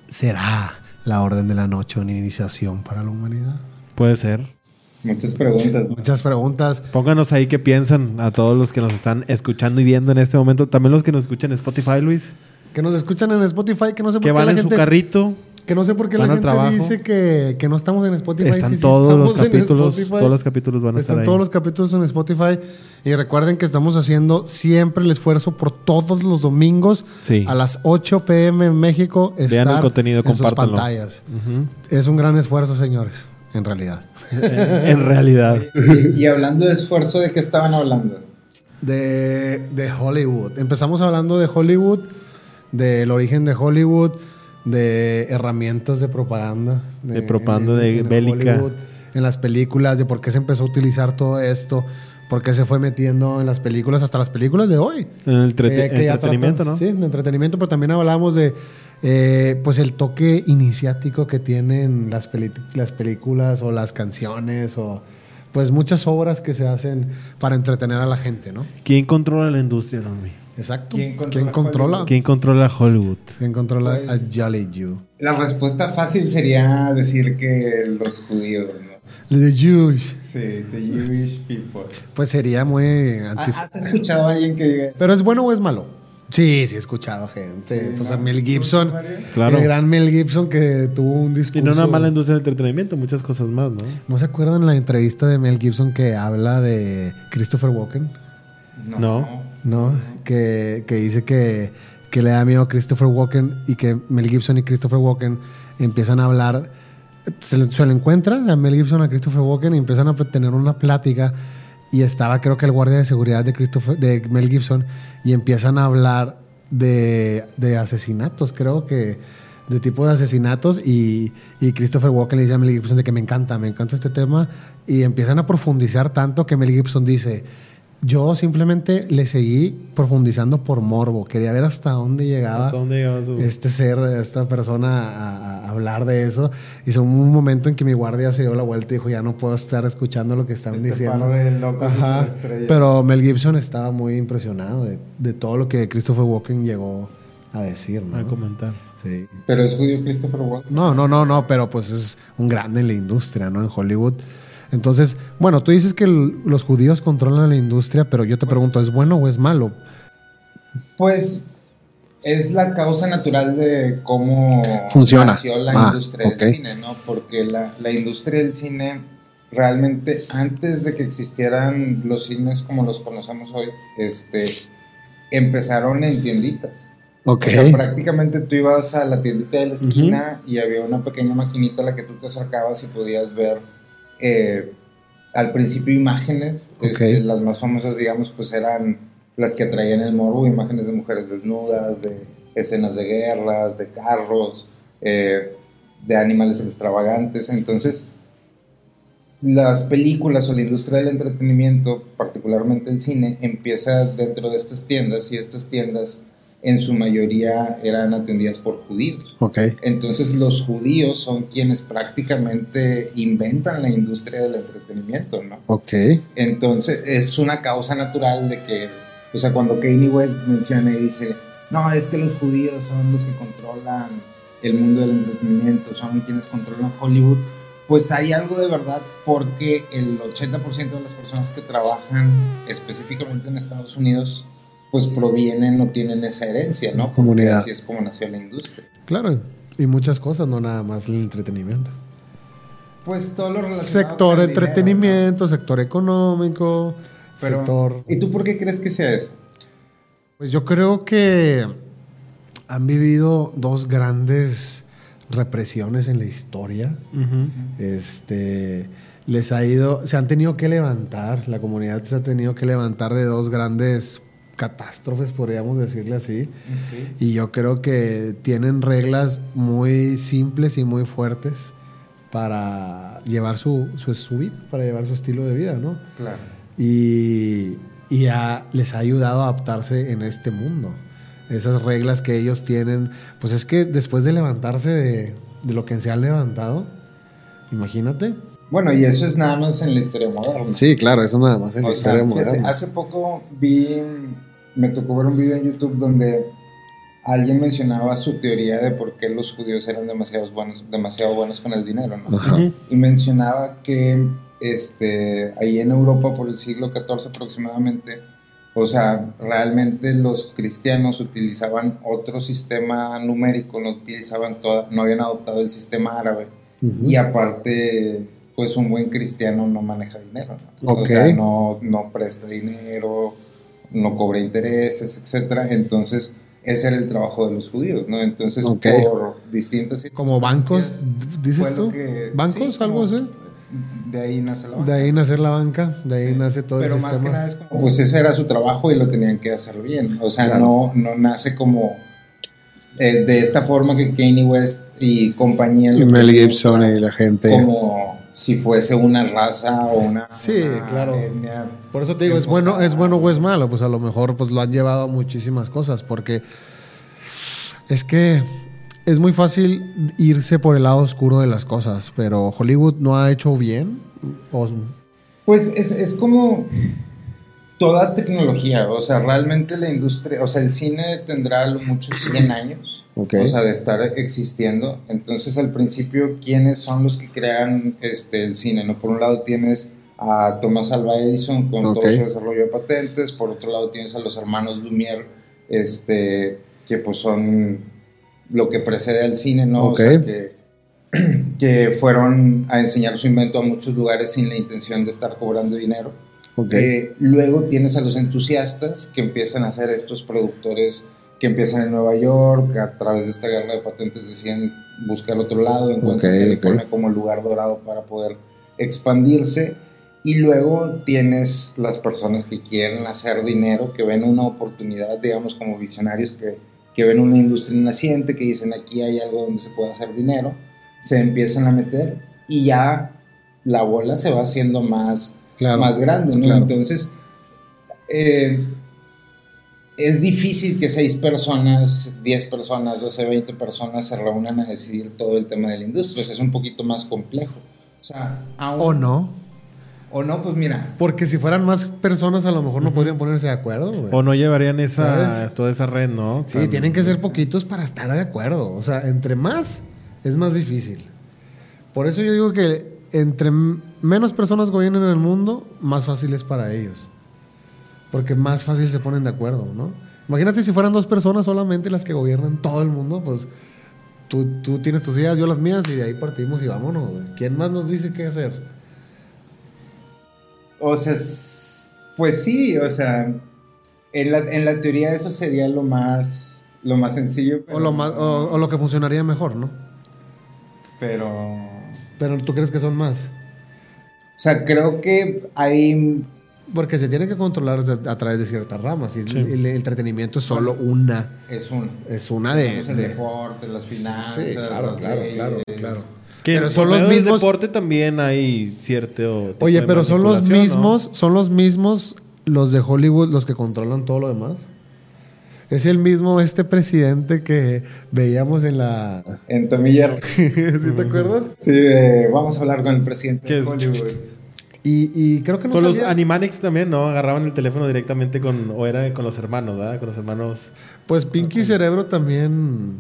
¿Será la orden de la noche una iniciación para la humanidad? Puede ser. Muchas preguntas. Muchas preguntas. Pónganos ahí qué piensan a todos los que nos están escuchando y viendo en este momento. También los que nos escuchan en Spotify, Luis. Que nos escuchan en Spotify, que no sé por qué la gente... su carrito que no sé por qué la gente dice que, que, no estamos en Spotify. Están todos los capítulos. Todos los capítulos van a estar Están todos los capítulos en Spotify. Y recuerden que estamos haciendo siempre el esfuerzo por todos los domingos a las 8 pm en México estar el contenido, en sus pantallas. Es un gran esfuerzo, señores, en realidad. en realidad. Y, hablando de esfuerzo, ¿de qué estaban hablando? De, de Hollywood. Empezamos hablando de Hollywood, del origen de Hollywood de herramientas de propaganda. De, propaganda de bélica. en las películas, de por qué se empezó a utilizar todo esto, por qué se fue metiendo en las películas, hasta las películas de hoy. En el entretenimiento, ¿no? Sí, en entretenimiento, pero también hablamos de eh, pues el toque iniciático que tienen las, las películas o las canciones o pues muchas obras que se hacen para entretener a la gente, ¿no? ¿Quién controla la industria, Rami? Exacto. ¿Quién controla? ¿Quién controla Hollywood? ¿Quién controla a pues, Jolly Jew? La respuesta fácil sería decir que los judíos, ¿no? The Jewish. Sí, the Jewish people. Pues sería muy antes. ¿Has escuchado a alguien que diga ¿Pero es bueno o es malo? Sí, sí he escuchado gente. pues a Mel Gibson, claro. el gran Mel Gibson que tuvo un discurso. Y no una mala industria del entretenimiento, muchas cosas más, ¿no? ¿No se acuerdan la entrevista de Mel Gibson que habla de Christopher Walken? No. No, que, dice que, le da miedo a Christopher Walken y que Mel Gibson y Christopher Walken empiezan a hablar. Se le, se le encuentra a Mel Gibson a Christopher Walken y empiezan a tener una plática. Y estaba, creo que el guardia de seguridad de, Christopher, de Mel Gibson y empiezan a hablar de, de asesinatos, creo que de tipo de asesinatos y, y, Christopher Walken le dice a Mel Gibson de que me encanta, me encanta este tema y empiezan a profundizar tanto que Mel Gibson dice, yo simplemente le seguí profundizando por morbo. Quería ver hasta dónde llegaba, este ser, esta persona a, hablar de eso. Y son un momento en que mi guardia se dio la vuelta y dijo, ya no puedo estar escuchando lo que están este diciendo. Pero Mel Gibson estaba muy impresionado de, todo lo que Christopher Walken llegó a decir. A comentar. Sí. Pero es judío Christopher Walken. No, no, no, no, pero pues es un grande en la industria, ¿no? En Hollywood. Entonces, bueno, tú dices que los judíos controlan la industria, pero yo te pregunto, ¿es bueno o es malo? Pues es la causa natural de cómo Funciona. nació la ah, industria del cine, ¿no? Porque la, industria del cine realmente antes de que existieran los cines como los conocemos hoy, este, empezaron en tienditas. Okay. O sea, prácticamente tú ibas a la tiendita de la esquina y había una pequeña maquinita a la que tú te acercabas y podías ver eh, al principio imágenes, este, las más famosas, digamos, pues eran las que atraían el morbo, imágenes de mujeres desnudas, de escenas de guerras, de carros, eh, de animales extravagantes. Entonces, las películas o la industria del entretenimiento, particularmente el cine, empieza dentro de estas tiendas y estas tiendas en su mayoría eran atendidas por judíos. Okay. Entonces los judíos son quienes prácticamente inventan la industria del entretenimiento, ¿no? Ok. Entonces es una causa natural de que, o sea, cuando Kanye West menciona y dice, no, es que los judíos son los que controlan el mundo del entretenimiento, son quienes controlan Hollywood, pues hay algo de verdad porque el 80% de las personas que trabajan específicamente en Estados Unidos pues provienen o tienen esa herencia, ¿no? Comunidad. así es como nació la industria. Claro, y muchas cosas, no nada más el entretenimiento. Pues todo lo relacionado Sector entretenimiento, sector económico, sector... ¿Y tú por qué crees que sea eso? Pues yo creo que han vivido dos grandes represiones en la historia. Este les ha ido, se han tenido que levantar, la comunidad se ha tenido que levantar de dos grandes catástrofes, podríamos decirle así. Y yo creo que tienen reglas muy simples y muy fuertes para llevar su, su, vida, para llevar su estilo de vida, ¿no? Claro. Y, y les ha ayudado a adaptarse en este mundo. Esas reglas que ellos tienen, pues es que después de levantarse de, de lo que se han levantado, imagínate, bueno, y eso es nada más en la historia moderna. Sí, claro, eso nada más en la historia moderna. Hace poco vi me tocó ver un video en YouTube donde alguien mencionaba su teoría de por qué los judíos eran demasiado buenos, demasiado buenos con el dinero, ¿no? Y mencionaba que este, ahí en Europa por el siglo XIV aproximadamente, O sea, realmente los cristianos utilizaban otro sistema numérico, no utilizaban toda, no habían adoptado el sistema árabe. Y aparte, pues un buen cristiano no maneja dinero, ¿no? O sea, no, no presta dinero, no cobra intereses, etcétera. Entonces, ese era el trabajo de los judíos, ¿no? Entonces, por distintas Como bancos, dices tú? ¿Bancos? ¿Algo así? De ahí nace la banca. De ahí nace la banca, de ahí nace todo el sistema. Pero más que nada es como, pues ese era su trabajo y lo tenían que hacer bien. O sea, no, no nace como eh, de esta forma que Kanye West y compañía. Y Mel Gibson y la gente. Como si fuese una raza o una. Sí, claro. Por eso te digo, es bueno, es bueno o es malo. Pues a lo mejor pues lo han llevado a muchísimas cosas. Porque es que es muy fácil irse por el lado oscuro de las cosas. Pero Hollywood no ha hecho bien. Pues es, es como toda tecnología. O sea, realmente la industria. O sea, el cine tendrá lo mucho 100 años o sea, de estar existiendo. Entonces, al principio, ¿quiénes son los que crean este, el cine? ¿no? Por un lado tienes a Thomas Alva Edison con todo su desarrollo de patentes, por otro lado tienes a los hermanos Lumière, este, que pues son lo que precede al cine, ¿no? O sea, que, que, fueron a enseñar su invento a muchos lugares sin la intención de estar cobrando dinero. Eh, luego tienes a los entusiastas que empiezan a ser estos productores que empiezan en Nueva York, a través de esta guerra de patentes deciden buscar otro lado, encuentran California como el lugar dorado para poder expandirse. Y luego tienes las personas que quieren hacer dinero, que ven una oportunidad, digamos, como visionarios, que, que ven una industria naciente, que dicen aquí hay algo donde se puede hacer dinero, se empiezan a meter y ya la bola se va haciendo más, más grande, ¿no? Entonces, eh, es difícil que seis personas, diez personas, 12, 20 personas se reúnan a decidir todo el tema de la industria. O sea, es un poquito más complejo. O sea, O no. O no, pues mira. Porque si fueran más personas, a lo mejor no podrían ponerse de acuerdo. O no llevarían esa, toda esa red, ¿no? Sí, tienen que ser poquitos para estar de acuerdo. O sea, entre más es más difícil. Por eso yo digo que entre menos personas gobiernen el mundo, más fácil es para ellos. Porque más fácil se ponen de acuerdo, ¿no? Imagínate si fueran dos personas solamente las que gobiernan todo el mundo, pues tú, tú tienes tus ideas, yo las mías, y de ahí partimos y vámonos. ¿Quién más nos dice qué hacer? O sea, pues sí, o sea, en la, en la teoría eso sería lo más, lo más sencillo. O, lo más, o, lo que funcionaría mejor, ¿no? Pero... Pero tú crees que son más. O sea, creo que hay porque se tiene que controlar a través de ciertas ramas y el, entretenimiento es solo una. Es una. Es una de. El deporte, las finanzas. Sí, claro, claro, claro, claro. pero son los mismos. deporte también hay cierto. Oye, pero son los mismos, son los mismos los de Hollywood los que controlan todo lo demás. Es el mismo este presidente que veíamos en la. En Tomillar. ¿Sí te acuerdas? Sí, vamos a hablar con el presidente de Hollywood. Y, creo que no Con los Animanics también, ¿no? Agarraban el teléfono directamente con... O era con los hermanos, ¿verdad? Con los hermanos... Pues Pinky Cerebro también...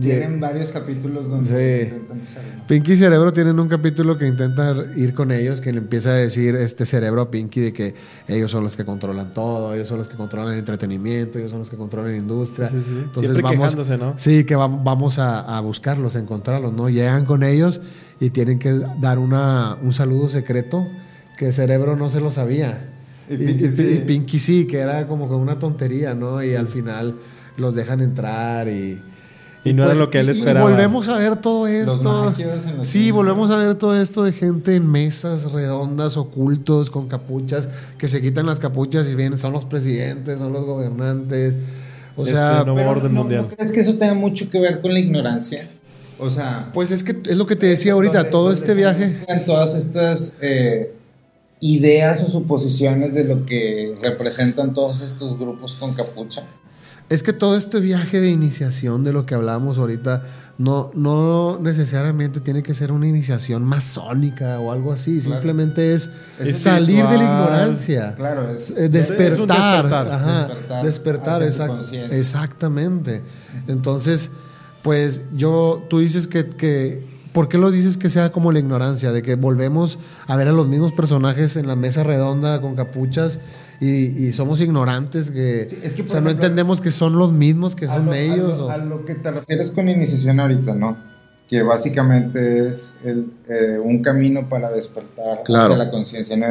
Tienen varios capítulos donde intentan Pinky y Cerebro tienen un capítulo que intenta ir con ellos, que le empieza a decir este cerebro a Pinky de que ellos son los que controlan todo, ellos son los que controlan el entretenimiento, ellos son los que controlan la industria. Entonces vamos, ¿no? Sí, que vamos a, buscarlos, a encontrarlos, ¿no? Llegan con ellos y tienen que dar una, un saludo secreto que Cerebro no se lo sabía. Y Pinky, sí. que era como que una tontería, ¿no? Y al final los dejan entrar y... Y no era pues, lo que él esperaba. Y volvemos a ver todo esto. sí, volvemos a ver todo esto de gente en mesas redondas, ocultos, con capuchas, que se quitan las capuchas y vienen, son los presidentes, son los gobernantes. O sea, no, orden mundial. crees que eso tenga mucho que ver con la ignorancia? O sea, pues es que es lo que te decía ahorita, todo este viaje. Todas estas eh, ideas o suposiciones de lo que representan todos estos grupos con capucha? Es que todo este viaje de iniciación de lo que hablamos ahorita no, no necesariamente tiene que ser una iniciación masónica o algo así, simplemente es, salir de la ignorancia, claro, es, despertar, despertar, despertar, exactamente. Entonces, pues yo, tú dices que, que ¿Por qué lo dices que sea como la ignorancia? De que volvemos a ver a los mismos personajes en la mesa redonda con capuchas y, somos ignorantes, que, o sea, no entendemos que son los mismos que son ellos. A lo, que te refieres con iniciación ahorita, ¿no? Que básicamente es eh, un camino para despertar hacia la conciencia, ¿no?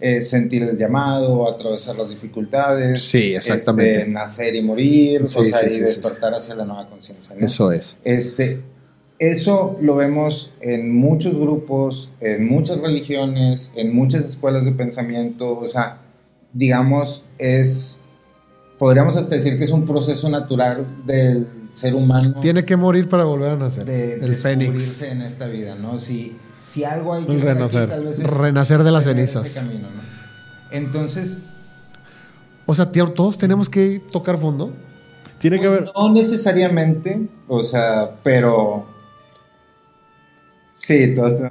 Es sentir el llamado, atravesar las dificultades. Sí, exactamente. Este, nacer y morir, o sea, y despertar hacia la nueva conciencia. Eso es. Este, eso lo vemos en muchos grupos, en muchas religiones, en muchas escuelas de pensamiento, o sea, digamos, es, podríamos hasta decir que es un proceso natural del ser humano. Tiene que morir para volver a nacer. De, el fénix. en esta vida, ¿no? Si, si algo hay que renacer. tal vez es renacer de las cenizas. Entonces... O sea, todos tenemos que tocar fondo. Tiene que pues ver. No necesariamente, o sea, pero Sí, todos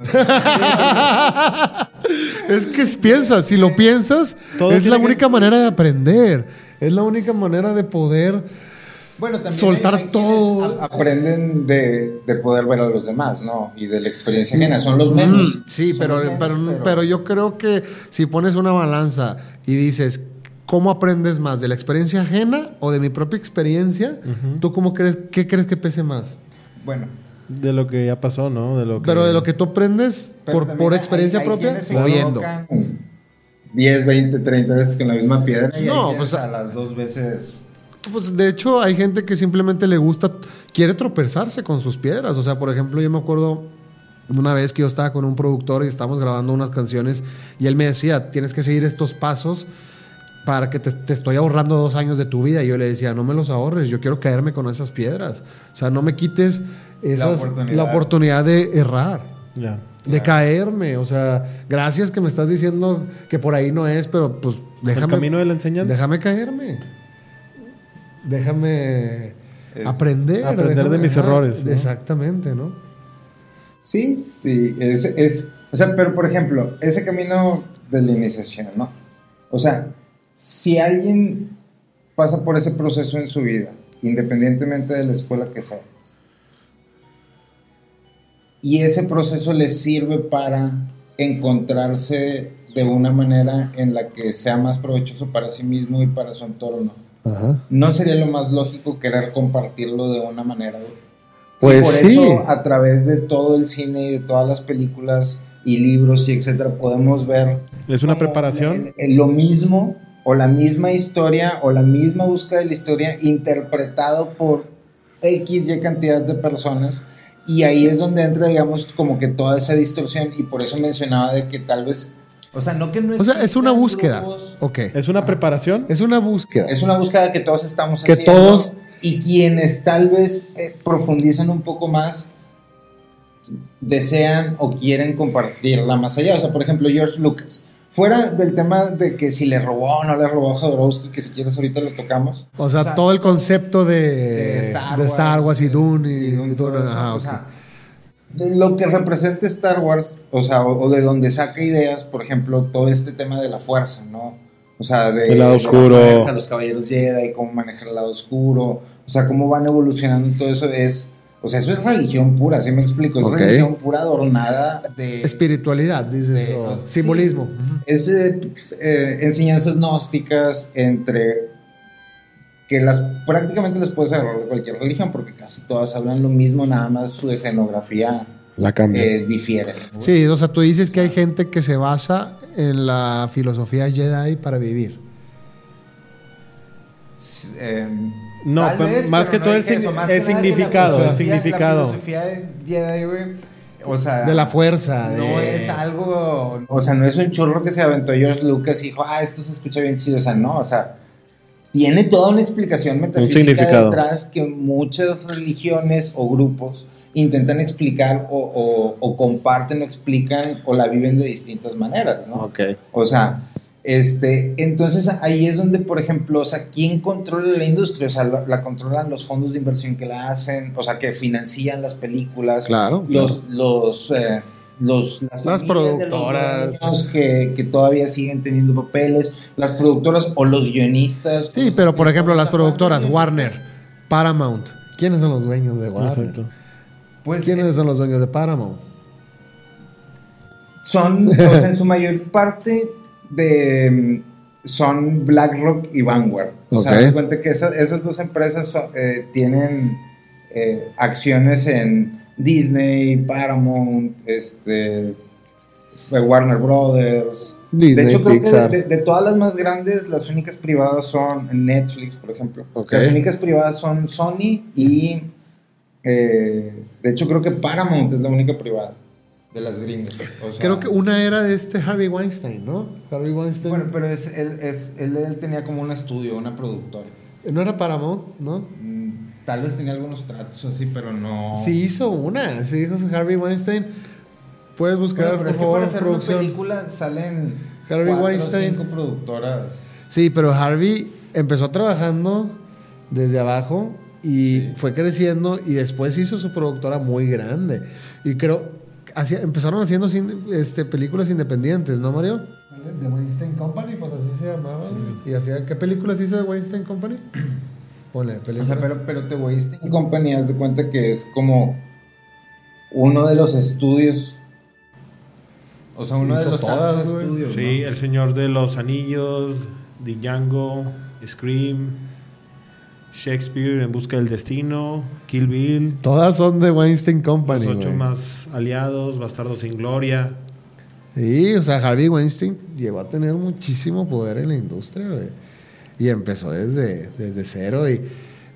Es que piensas, si lo piensas, es la única manera de aprender. Es la única manera de poder bueno, soltar todo. Aprenden de, poder ver a los demás, ¿no? Y de la experiencia ajena. Son los menos. sí, pero, pero, yo creo que si pones una balanza y dices, ¿cómo aprendes más? ¿De la experiencia ajena o de mi propia experiencia? ¿Tú cómo crees, qué crees que pese más? Bueno, de lo que ya pasó, ¿no? De lo Pero de lo que tú aprendes por, por experiencia propia o viendo. 10, 20, 30 veces con la misma piedra. no, pues a las dos veces. Pues de hecho hay gente que simplemente le gusta, quiere tropezarse con sus piedras. O sea, por ejemplo, yo me acuerdo una vez que yo estaba con un productor y estábamos grabando unas canciones y él me decía, tienes que seguir estos pasos para que te, te, estoy ahorrando dos años de tu vida. Y yo le decía, no me los ahorres, yo quiero caerme con esas piedras. O sea, no me quites la, oportunidad. de errar. De caerme, o sea, gracias que me estás diciendo que por ahí no es, pero pues déjame. El camino de la enseñanza. Déjame caerme. Déjame aprender. Aprender de mis errores. Exactamente, ¿no? Sí, es, es, o sea, pero por ejemplo, ese camino de la iniciación, ¿no? O sea, si alguien pasa por ese proceso en su vida, independientemente de la escuela que sea, y ese proceso le sirve para encontrarse de una manera en la que sea más provechoso para sí mismo y para su entorno. No sería lo más lógico querer compartirlo de una manera. Pues por sí. eso a través de todo el cine y de todas las películas y libros y etcétera podemos ver. Es una preparación. lo mismo o la misma historia o la misma búsqueda de la historia interpretado por X y cantidad de personas y ahí es donde entra, digamos, como que toda esa distorsión y por eso mencionaba de que tal vez... O sea, no que no O sea, es una búsqueda. Ok. ¿Es una preparación? Es una búsqueda. Es una búsqueda que todos estamos que haciendo. Que todos... Y quienes tal vez eh, profundizan un poco más, desean o quieren compartirla más allá. O sea, por ejemplo, George Lucas. Fuera del tema de que si le robó o no le robó a Jodorowsky, que si quieres ahorita lo tocamos. O sea, todo el concepto de, de, Star, Wars, y Dune y, Dune. o sea, lo que representa Star Wars, o sea, o, de donde saca ideas, por ejemplo, todo este tema de la fuerza, ¿no? O sea, de, el lado oscuro. los caballeros Jedi, cómo manejar el lado oscuro, o sea, cómo van evolucionando todo eso es o sea, eso es religión pura, ¿sí me explico? Es religión pura adornada de... Espiritualidad, dices, simbolismo. Es eh, eh, enseñanzas gnósticas entre... que las prácticamente las puedes agarrar de cualquier religión porque casi todas hablan lo mismo, nada más su escenografía la cambia. Eh, difiere. Sí, o sea, tú dices que hay gente que se basa en la filosofía Jedi para vivir. Eh, no, más que todo el significado, el significado. O sea, de la fuerza. No es algo, o sea, no es un churro que se aventó George Lucas y dijo, ah, esto se escucha bien chido, o sea, no, o sea, tiene toda una explicación metafísica detrás que muchas religiones o grupos intentan explicar o, o, comparten o explican o la viven de distintas maneras, ¿no? Ok. O sea, este, entonces ahí es donde, por ejemplo, o sea, ¿quién controla la industria? O sea, la, controlan los fondos de inversión que la hacen, o sea, que financian las películas. Claro. Los, los, eh, los las, productoras. que, que, todavía siguen teniendo papeles, las productoras o los guionistas. Sí, pero por ejemplo, las productoras, Warner, Paramount. ¿Quiénes son los dueños de Warner? Pues, ¿Quiénes eh, son los dueños de Paramount? Son, sea, en su mayor parte de son BlackRock y Vanguard. O sea, se cuenta que esas, dos empresas eh, tienen eh, acciones en Disney, Paramount, este, Warner Brothers. de hecho, creo que de, todas las más grandes, las únicas privadas son Netflix, por ejemplo. Las únicas privadas son Sony y. Eh, de hecho, creo que Paramount es la única privada de las gringas. Creo que una era de este Harvey Weinstein, ¿no? Harvey Weinstein. Bueno, pero es, él, es, él, tenía como un estudio, una productora. No era Paramount, ¿no? Mm, tal vez tenía algunos tratos así, pero no. Sí hizo una, sí dijo Harvey Weinstein. Puedes buscar, por favor, para hacer producción. una película salen Harvey Weinstein. cinco productoras. Sí, pero Harvey empezó trabajando desde abajo y fue creciendo y después hizo su productora muy grande. Y creo, empezaron haciendo este, películas independientes, ¿no, Mario? De Weinstein Company, pues así se llamaba. Y hacía, ¿qué películas hizo de Weinstein Company? Ponle, O sea, pero, pero The Weinstein Company, haz de cuenta que es como uno de los estudios. O sea, uno de los estudios. Sí, El Señor de los Anillos, Django, Scream. Shakespeare en busca del destino, Kill Bill. Todas son de Weinstein Company. Los ocho más aliados, Bastardo sin Gloria. Sí, o sea, Harvey Weinstein llegó a tener muchísimo poder en la industria, Y empezó desde, desde cero y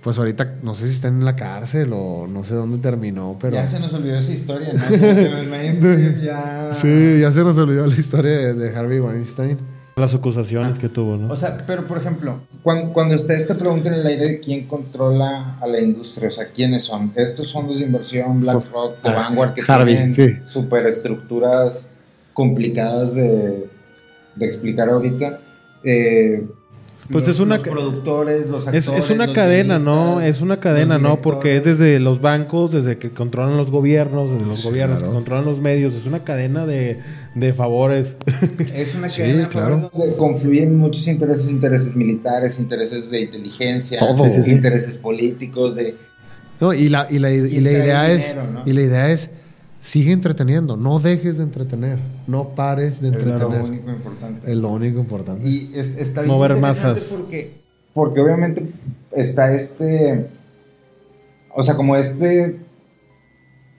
pues ahorita no sé si está en la cárcel o no sé dónde terminó, pero... Ya se nos olvidó esa historia, ¿no? ya... Sí, ya se nos olvidó la historia de Harvey Weinstein las acusaciones que tuvo, ¿no? O sea, pero por ejemplo, cuando, cuando ustedes te preguntan en el aire de quién controla a la industria, o sea, quiénes son, estos fondos de inversión, BlackRock, The Vanguard, que tienen superestructuras complicadas de, de explicar ahorita, eh, pues es una los productores, los actores, es, una cadena, ¿no? Es una cadena, ¿no? Porque es desde los bancos, desde que controlan los gobiernos, desde los gobiernos que controlan los medios, es una cadena de, de favores. Es una cadena claro. donde confluyen muchos intereses, intereses militares, intereses de inteligencia, intereses políticos, de no, y la, y la, y la idea es y la idea es sigue entreteniendo, no dejes de entretener, no pares de entretener. Es lo único importante. Es lo único importante. Y está bien Mover masas. Porque, porque obviamente está este, o sea, como este,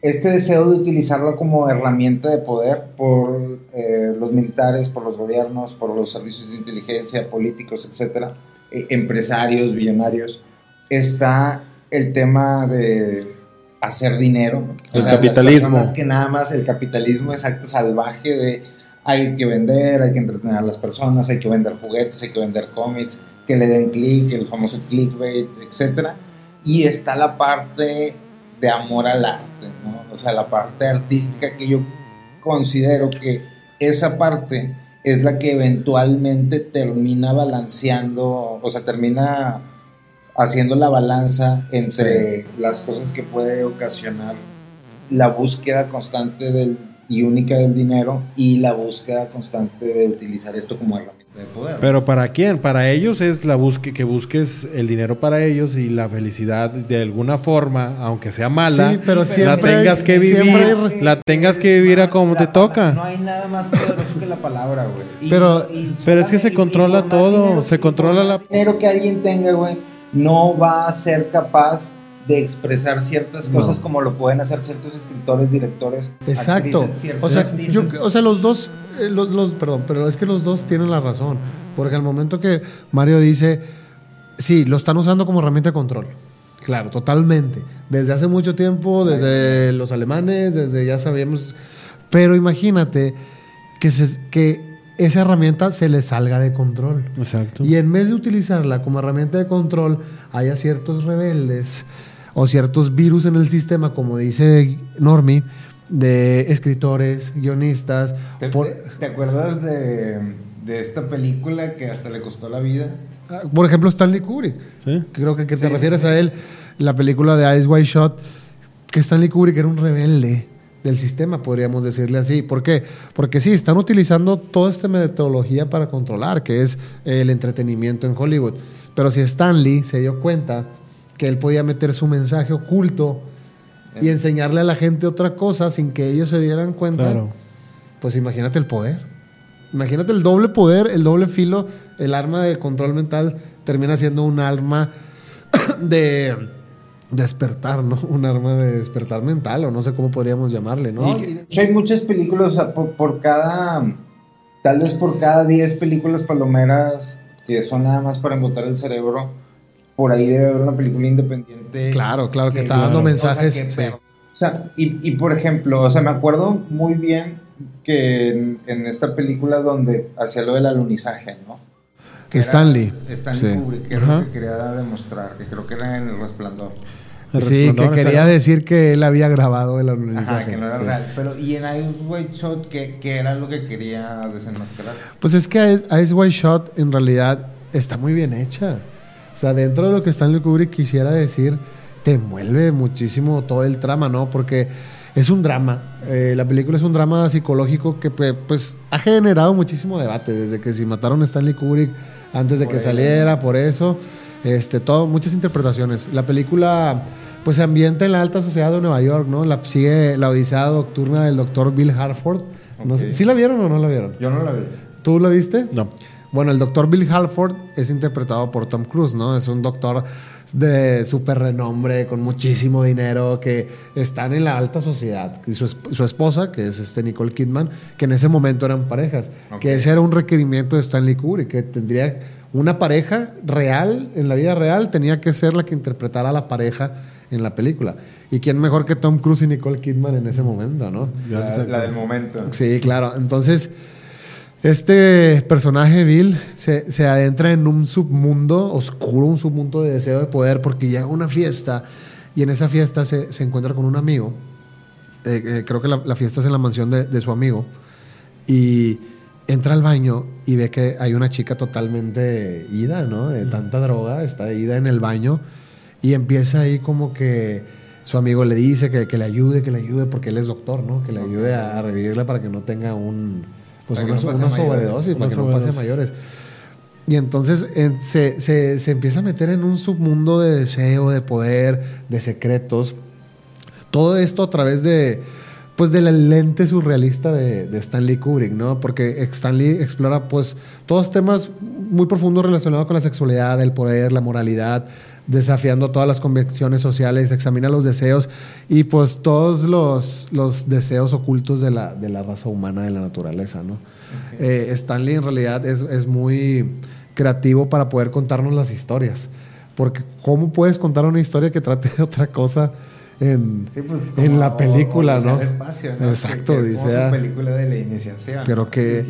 este deseo de utilizarlo como herramienta de poder por eh, los militares, por los gobiernos, por los servicios de inteligencia, políticos, etcétera, eh, empresarios, billonarios, está el tema de hacer dinero. El capitalismo. Más que nada más el capitalismo es acto salvaje de hay que vender, hay que entretener a las personas, hay que vender juguetes, hay que vender cómics, que le den clic, el famoso clickbait, etc. Y está la parte de amor al arte, ¿no? O sea, la parte artística que yo considero que esa parte es la que eventualmente termina balanceando, o sea, termina haciendo la balanza entre las cosas que puede ocasionar la búsqueda constante del, y única del dinero y la búsqueda constante de utilizar esto como herramienta de poder. Pero ¿para quién? Para ellos es la búsqueda que busques el dinero para ellos y la felicidad de alguna forma, aunque sea mala, pero la tengas que vivir, la tengas que vivir a como te toca. No hay nada más poderoso que la palabra, güey. Pero, pero es que se controla todo, se controla la... dinero que alguien tenga, güey no va a ser capaz de expresar ciertas cosas como lo pueden hacer ciertos escritores, directores. Exacto. o, sea, o sea, los dos, eh, los, perdón, pero es que los dos tienen la razón. Porque al momento que Mario dice, sí, lo están usando como herramienta de control. Claro, totalmente. Desde hace mucho tiempo, desde los alemanes, desde ya sabíamos. Pero imagínate que, se, que esa herramienta se le salga de control. Exacto. Y en vez de utilizarla como herramienta de control, haya ciertos rebeldes o ciertos virus en el sistema, como dice Normi, de escritores, guionistas. ¿Te, acuerdas de, esta película que hasta le costó la vida? Ah, por ejemplo, Stanley Kubrick. ¿Sí? Creo que, que te refieres a él, la película de Ice White Shot, que Stanley Kubrick era un rebelde del sistema, podríamos decirle así. ¿Por qué? Porque sí, están utilizando toda esta metodología para controlar, que es el entretenimiento en Hollywood. Pero si Stanley se dio cuenta que él podía meter su mensaje oculto y enseñarle a la gente otra cosa sin que ellos se dieran cuenta, pues imagínate el poder. Imagínate el doble poder, el doble filo, el arma de control mental termina siendo un arma de despertar, ¿no? Un arma de despertar mental, o no sé cómo podríamos llamarle, ¿no? hay muchas películas, por, cada, tal vez por cada 10 películas palomeras que son nada más para embotar el cerebro, por ahí debe haber una película independiente. Claro, claro, que, está dando mensajes. O sea, y, por ejemplo, o sea, me acuerdo muy bien que en, esta película donde hacía lo del alunizaje, ¿no? Que Stanley. Stanley Kubrick, que era lo que quería demostrar, que creo que era en El Resplandor. Sí, que quería decir que él había grabado el alunizaje. Ajá, que no era real. Pero, ¿y en Ice White Shot qué, era lo que quería desenmascarar? Pues es que Ice White Shot en realidad está muy bien hecha. O sea, dentro de lo que Stanley Kubrick quisiera decir te envuelve muchísimo todo el trama, ¿no? Porque es un drama. Eh, la película es un drama psicológico que pues ha generado muchísimo debate desde que si mataron a Stanley Kubrick antes de que saliera, por eso, este, todo, muchas interpretaciones. La película pues se ambienta en la alta sociedad de Nueva York, ¿no? La, sigue la odisea nocturna del doctor Bill Harford. ¿Sí la vieron o no la vieron? Yo no la vi. ¿Tú la viste? No. Bueno, el doctor Bill Halford es interpretado por Tom Cruise, ¿no? Es un doctor de súper renombre, con muchísimo dinero, que están en la alta sociedad. Y su, esposa, que es este Nicole Kidman, que en ese momento eran parejas. Que ese era un requerimiento de Stanley Kubrick, que tendría una pareja real, en la vida real, tenía que ser la que interpretara a la pareja en la película. ¿Y quién mejor que Tom Cruise y Nicole Kidman en ese momento, no? La, la del momento. Sí, claro. Entonces este personaje, Bill, se, se, adentra en un submundo oscuro, un submundo de deseo de poder, porque llega a una fiesta y en esa fiesta se, se encuentra con un amigo. Eh, eh, creo que la, la, fiesta es en la mansión de, de, su amigo. Y entra al baño y ve que hay una chica totalmente ida, ¿no? De tanta droga, está ida en el baño. Y empieza ahí como que su amigo le dice que, que le ayude, que le ayude, porque él es doctor, ¿no? Que le ayude a, a revivirla para que no tenga un pues una, sobredosis, para que no pase a mayores. Y entonces se, se, se, empieza a meter en un submundo de deseo, de poder, de secretos. Todo esto a través de, pues, de la lente surrealista de, de, Stanley Kubrick, ¿no? Porque Stanley explora, pues, todos temas muy profundos relacionados con la sexualidad, el poder, la moralidad, desafiando todas las convicciones sociales, examina los deseos y pues todos los, los deseos ocultos de la, de la, raza humana, de la naturaleza, ¿no? Eh, Stanley en realidad es, es, muy creativo para poder contarnos las historias, porque ¿cómo puedes contar una historia que trate de otra cosa? En, pues, en la película, ¿no? Espacio, ¿no? Exacto, que, es dice. película de la iniciación. Pero que.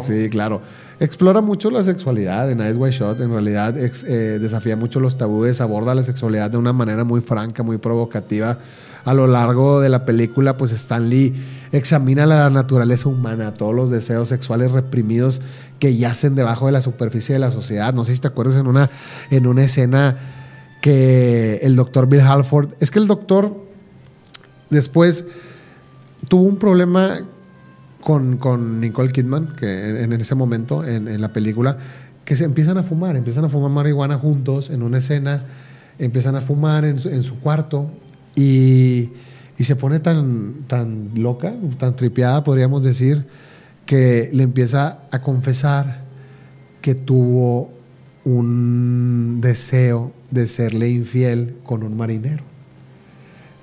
sí, claro explora mucho la sexualidad en Ice White Shot. En realidad eh, desafía mucho los tabúes, aborda la sexualidad de una manera muy franca, muy provocativa. A lo largo de la película, pues Stan Lee examina la naturaleza humana, todos los deseos sexuales reprimidos que yacen debajo de la superficie de la sociedad. No sé si te acuerdas en una, en una escena que el doctor Bill Halford, es que el doctor después tuvo un problema con, Nicole Kidman, que en, ese momento, en, la película, que se empiezan a fumar, empiezan a fumar marihuana juntos en una escena, empiezan a fumar en su, cuarto y, se pone tan, tan loca, tan tripeada, podríamos decir, que le empieza a confesar que tuvo un deseo de serle infiel con un marinero.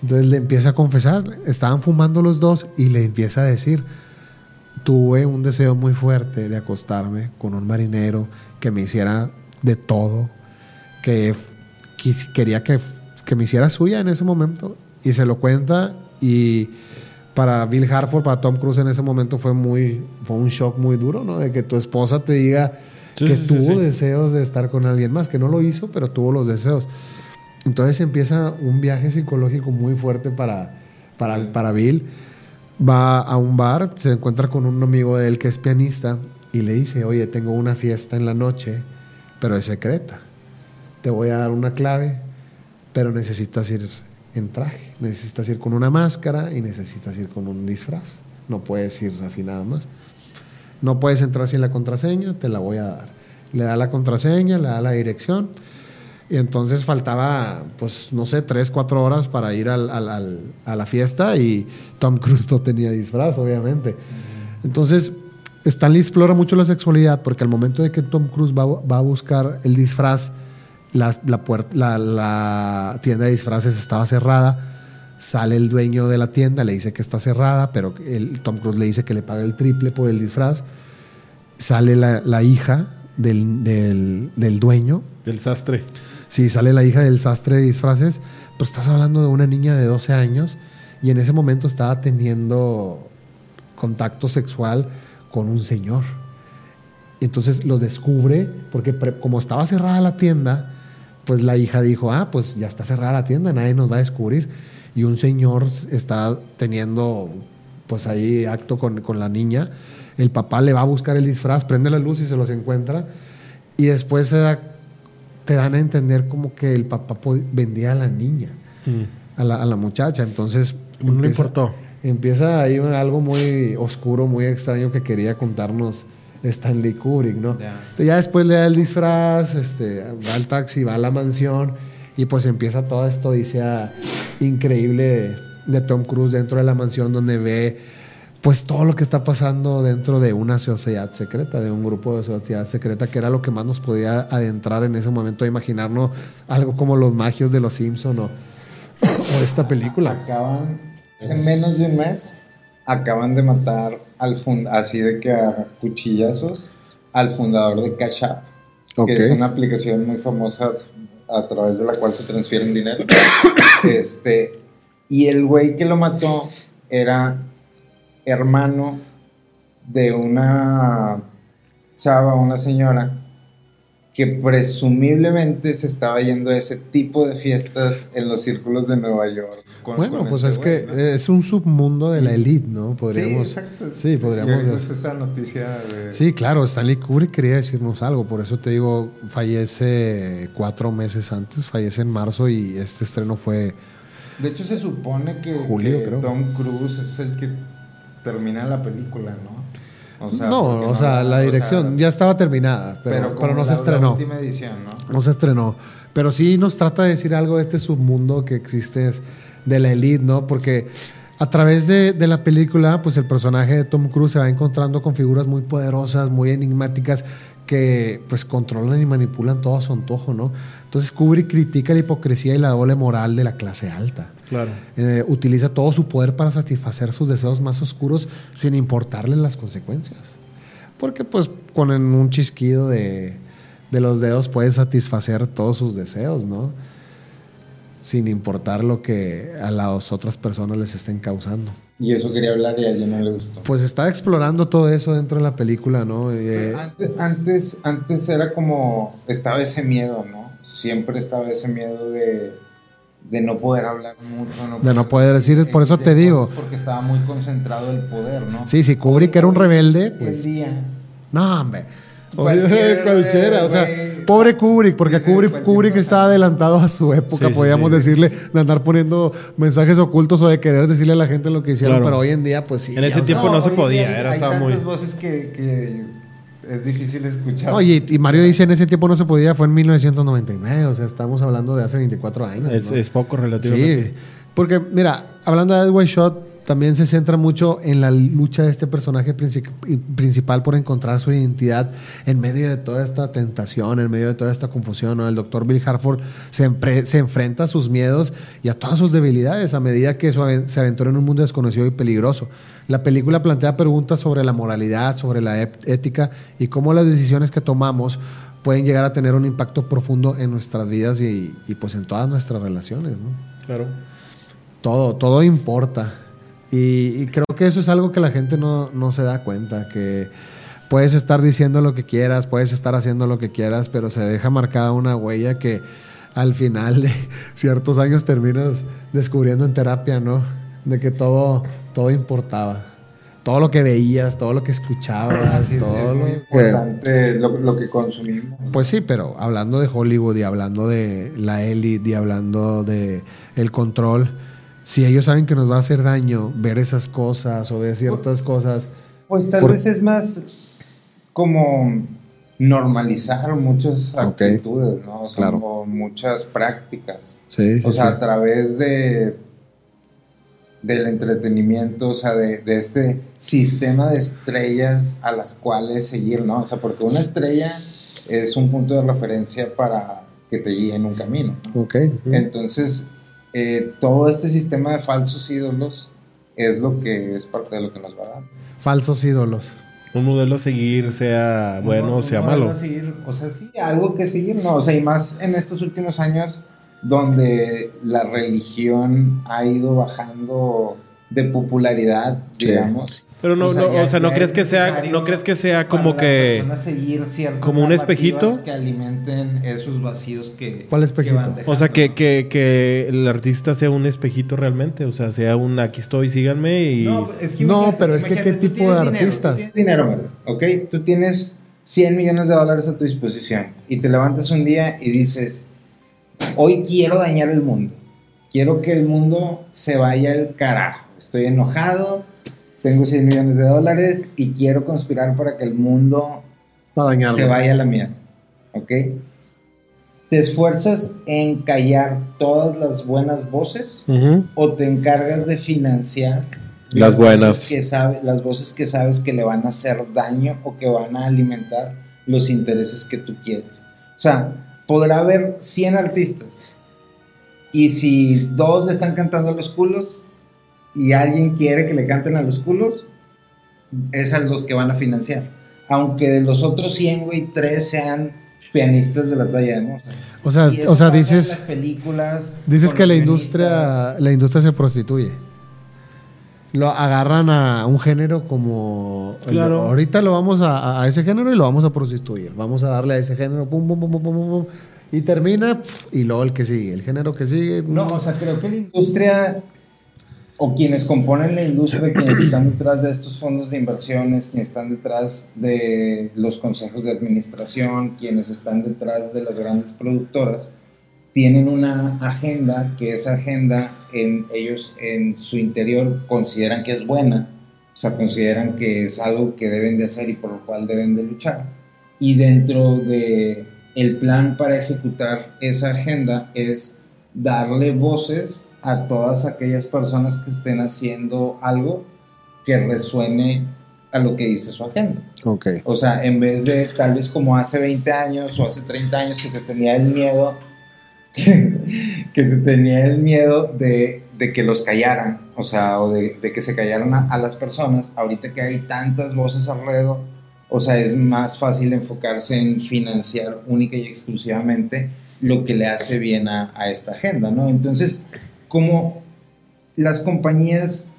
Entonces le empieza a confesar, estaban fumando los dos y le empieza a decir, tuve un deseo muy fuerte de acostarme con un marinero que me hiciera de todo, que quería que, que me hiciera suya en ese momento. Y se lo cuenta y para Bill Harford, para Tom Cruise en ese momento fue muy fue un shock muy duro, ¿no? De que tu esposa te diga que tuvo deseos de estar con alguien más, que no lo hizo, pero tuvo los deseos. Entonces empieza un viaje psicológico muy fuerte para, para, para Bill va a un bar, se encuentra con un amigo de él que es pianista y le dice, oye, tengo una fiesta en la noche, pero es secreta. Te voy a dar una clave, pero necesitas ir en traje, necesitas ir con una máscara y necesitas ir con un disfraz. No puedes ir así nada más. No puedes entrar sin la contraseña, te la voy a dar. Le da la contraseña, le da la dirección y entonces faltaba, pues, no sé, tres, cuatro horas para ir al, a la fiesta y Tom Cruise no tenía disfraz, obviamente. Entonces Stanley explora mucho la sexualidad porque al momento de que Tom Cruise va, a buscar el disfraz, la, la, tienda de disfraces estaba cerrada. Sale el dueño de la tienda, le dice que está cerrada, pero el, Tom Cruise le dice que le paga el triple por el disfraz. Sale la, hija del, del, dueño. Del sastre. Sí, sale la hija del sastre de disfraces, pero estás hablando de una niña de 12 años y en ese momento estaba teniendo contacto sexual con un señor. Entonces lo descubre porque como estaba cerrada la tienda, pues la hija dijo, ah, pues ya está cerrada la tienda, nadie nos va a descubrir. Y un señor está teniendo pues ahí acto con, con la niña. El papá le va a buscar el disfraz, prende la luz y se los encuentra. Y después te dan a entender como que el papá vendía a la niña, mm. a, la, a, la, muchacha. Entonces... No le importó empieza ahí algo muy oscuro, muy extraño que quería contarnos Stanley Kubrick, ¿no? ya después le da el disfraz, este, va al taxi, va a la mansión y pues empieza toda esta odisea increíble de, Tom Cruise dentro de la mansión donde ve pues todo lo que está pasando dentro de una sociedad secreta, de un grupo de sociedad secreta, que era lo que más nos podía adentrar en ese momento, imaginarnos algo como los magios de los Simpson o, o esta película. Acaban Hace menos de un mes acaban de matar al así de que a cuchillazos al fundador de Cash App, que es una aplicación muy famosa a través de la cual se transfieren dinero. este, y el güey que lo mató era hermano de una chava, una señora que presumiblemente se estaba yendo a ese tipo de fiestas en los círculos de Nueva York. bueno, pues este es que es un submundo de la élite, ¿no? Podríamos, sí, exacto. Sí, podríamos. Y esa noticia de... Sí, claro, Stanley Kubrick quería decirnos algo, por eso te digo, fallece cuatro meses antes, fallece en marzo y este estreno fue... De hecho, se supone que, Julio, que Tom Cruise es el que termina la película, ¿no? No, o sea, la dirección ya estaba terminada, pero, pero, no se estrenó. última edición, ¿no? No se estrenó. Pero sí nos trata de decir algo de este submundo que existe de la elite, ¿no? Porque a través de, de, la película, pues el personaje de Tom Cruise se va encontrando con figuras muy poderosas, muy enigmáticas, que pues controlan y manipulan todo a su antojo, ¿no? Entonces Kubrick critica la hipocresía y la doble moral de la clase alta. Claro. Eh, utiliza todo su poder para satisfacer sus deseos más oscuros sin importarle las consecuencias. Porque pues con un chisquido de, de los dedos puede satisfacer todos sus deseos, ¿no? Sin importar lo que a las otras personas les estén causando. Y eso quería hablar y a alguien no le gustó. Pues está explorando todo eso dentro de la película, ¿no? Eh, antes, antes, antes era como, estaba ese miedo, ¿no? Siempre estaba ese miedo de de no poder hablar mucho. de no poder decir, por eso te digo. Porque estaba muy concentrado el poder, ¿no? Sí, si Kubrick era un rebelde, pues... No, hombre. Cualquiera, o sea, pobre Kubrick, porque Kubrick, Kubrick estaba adelantado a su época, podíamos decirle, de andar poniendo mensajes ocultos o de querer decirle a la gente lo que hicieron, pero hoy en día, pues sí. En ese tiempo no, se podía, era hay tantas voces que es difícil escuchar. Oye, y Mario dice en ese tiempo no se podía, fue en 1999, o sea, estamos hablando de hace 24 años. Es, poco relativamente. Sí, porque mira, hablando de Edward Shot, también se centra mucho en la lucha de este personaje principal por encontrar su identidad en medio de toda esta tentación, en medio de toda esta confusión. El doctor Bill Harford se, se, enfrenta a sus miedos y a todas sus debilidades a medida que se aventura en un mundo desconocido y peligroso. La película plantea preguntas sobre la moralidad, sobre la ética y cómo las decisiones que tomamos pueden llegar a tener un impacto profundo en nuestras vidas y, pues en todas nuestras relaciones. Claro. Todo, todo importa. Y, creo que eso es algo que la gente no, se da cuenta, que puedes estar diciendo lo que quieras, puedes estar haciendo lo que quieras, pero se deja marcada una huella que al final de ciertos años terminas descubriendo en terapia, ¿no? De que todo, todo importaba. Todo lo que veías, todo lo que escuchabas, todo lo importante lo, que consumimos. Pues sí, pero hablando de Hollywood y hablando de la élite y hablando de el control, si ellos saben que nos va a hacer daño ver esas cosas o ver ciertas cosas. Pues tal vez es más como normalizar muchas actitudes, ¿no? O sea, muchas prácticas. Sí, sí, o sea, a través de del entretenimiento, o sea, de, este sistema de estrellas a las cuales seguir, ¿no? O sea, porque una estrella es un punto de referencia para que te guíe en un camino. Ok. Entonces, eh, todo este sistema de falsos ídolos es lo que es parte de lo que nos va a dar. Falsos ídolos. Un modelo a seguir, sea bueno o sea malo. seguir, o sea, sí, algo que seguir, no, o sea, y más en estos últimos años donde la religión ha ido bajando de popularidad, digamos. Pero no, o sea, no, o sea, no crees que sea, no crees que sea como que seguir como un espejito que alimenten esos vacíos que ¿Cuál espejito? o sea, que, que, que, el artista sea un espejito realmente, o sea, sea un aquí estoy, síganme y no, no pero es que qué tipo de artistas. tienes dinero, ¿ok? Tú tienes 100 millones de dólares a tu disposición y te levantas un día y dices, hoy quiero dañar el mundo. Quiero que el mundo se vaya al carajo. Estoy enojado, tengo 100 millones de dólares y quiero conspirar para que el mundo se vaya a la mierda. ¿Ok? ¿Te esfuerzas en callar todas las buenas voces o te encargas de financiar las, buenas que las voces que sabes que le van a hacer daño o que van a alimentar los intereses que tú quieres? O sea, podrá haber 100 artistas. Y si dos le están cantando los culos y alguien quiere que le canten a los culos, es a los que van a financiar. Aunque de los otros 100, güey, tres sean pianistas de la talla de Mozart. O sea, o sea dices, películas dices que la industria, la industria se prostituye lo agarran a un género como claro. ahorita lo vamos a, ese género y lo vamos a prostituir vamos a darle a ese género pum pum pum pum pum, pum y termina y luego el que sigue el género que sigue no o sea creo que la industria o quienes componen la industria quienes están detrás de estos fondos de inversiones quienes están detrás de los consejos de administración quienes están detrás de las grandes productoras tienen una agenda que esa agenda en ellos en su interior consideran que es buena, o sea, consideran que es algo que deben de hacer y por lo cual deben de luchar. Y dentro de el plan para ejecutar esa agenda es darle voces a todas aquellas personas que estén haciendo algo que resuene a lo que dice su agenda. Okay. O sea, en vez de tal vez como hace 20 años o hace 30 años que se tenía el miedo que se tenía el miedo de, que los callaran, o sea, o de, que se callaran a, las personas. Ahorita que hay tantas voces alrededor, o sea, es más fácil enfocarse en financiar única y exclusivamente lo que le hace bien a, esta agenda, ¿no? Entonces, como las compañías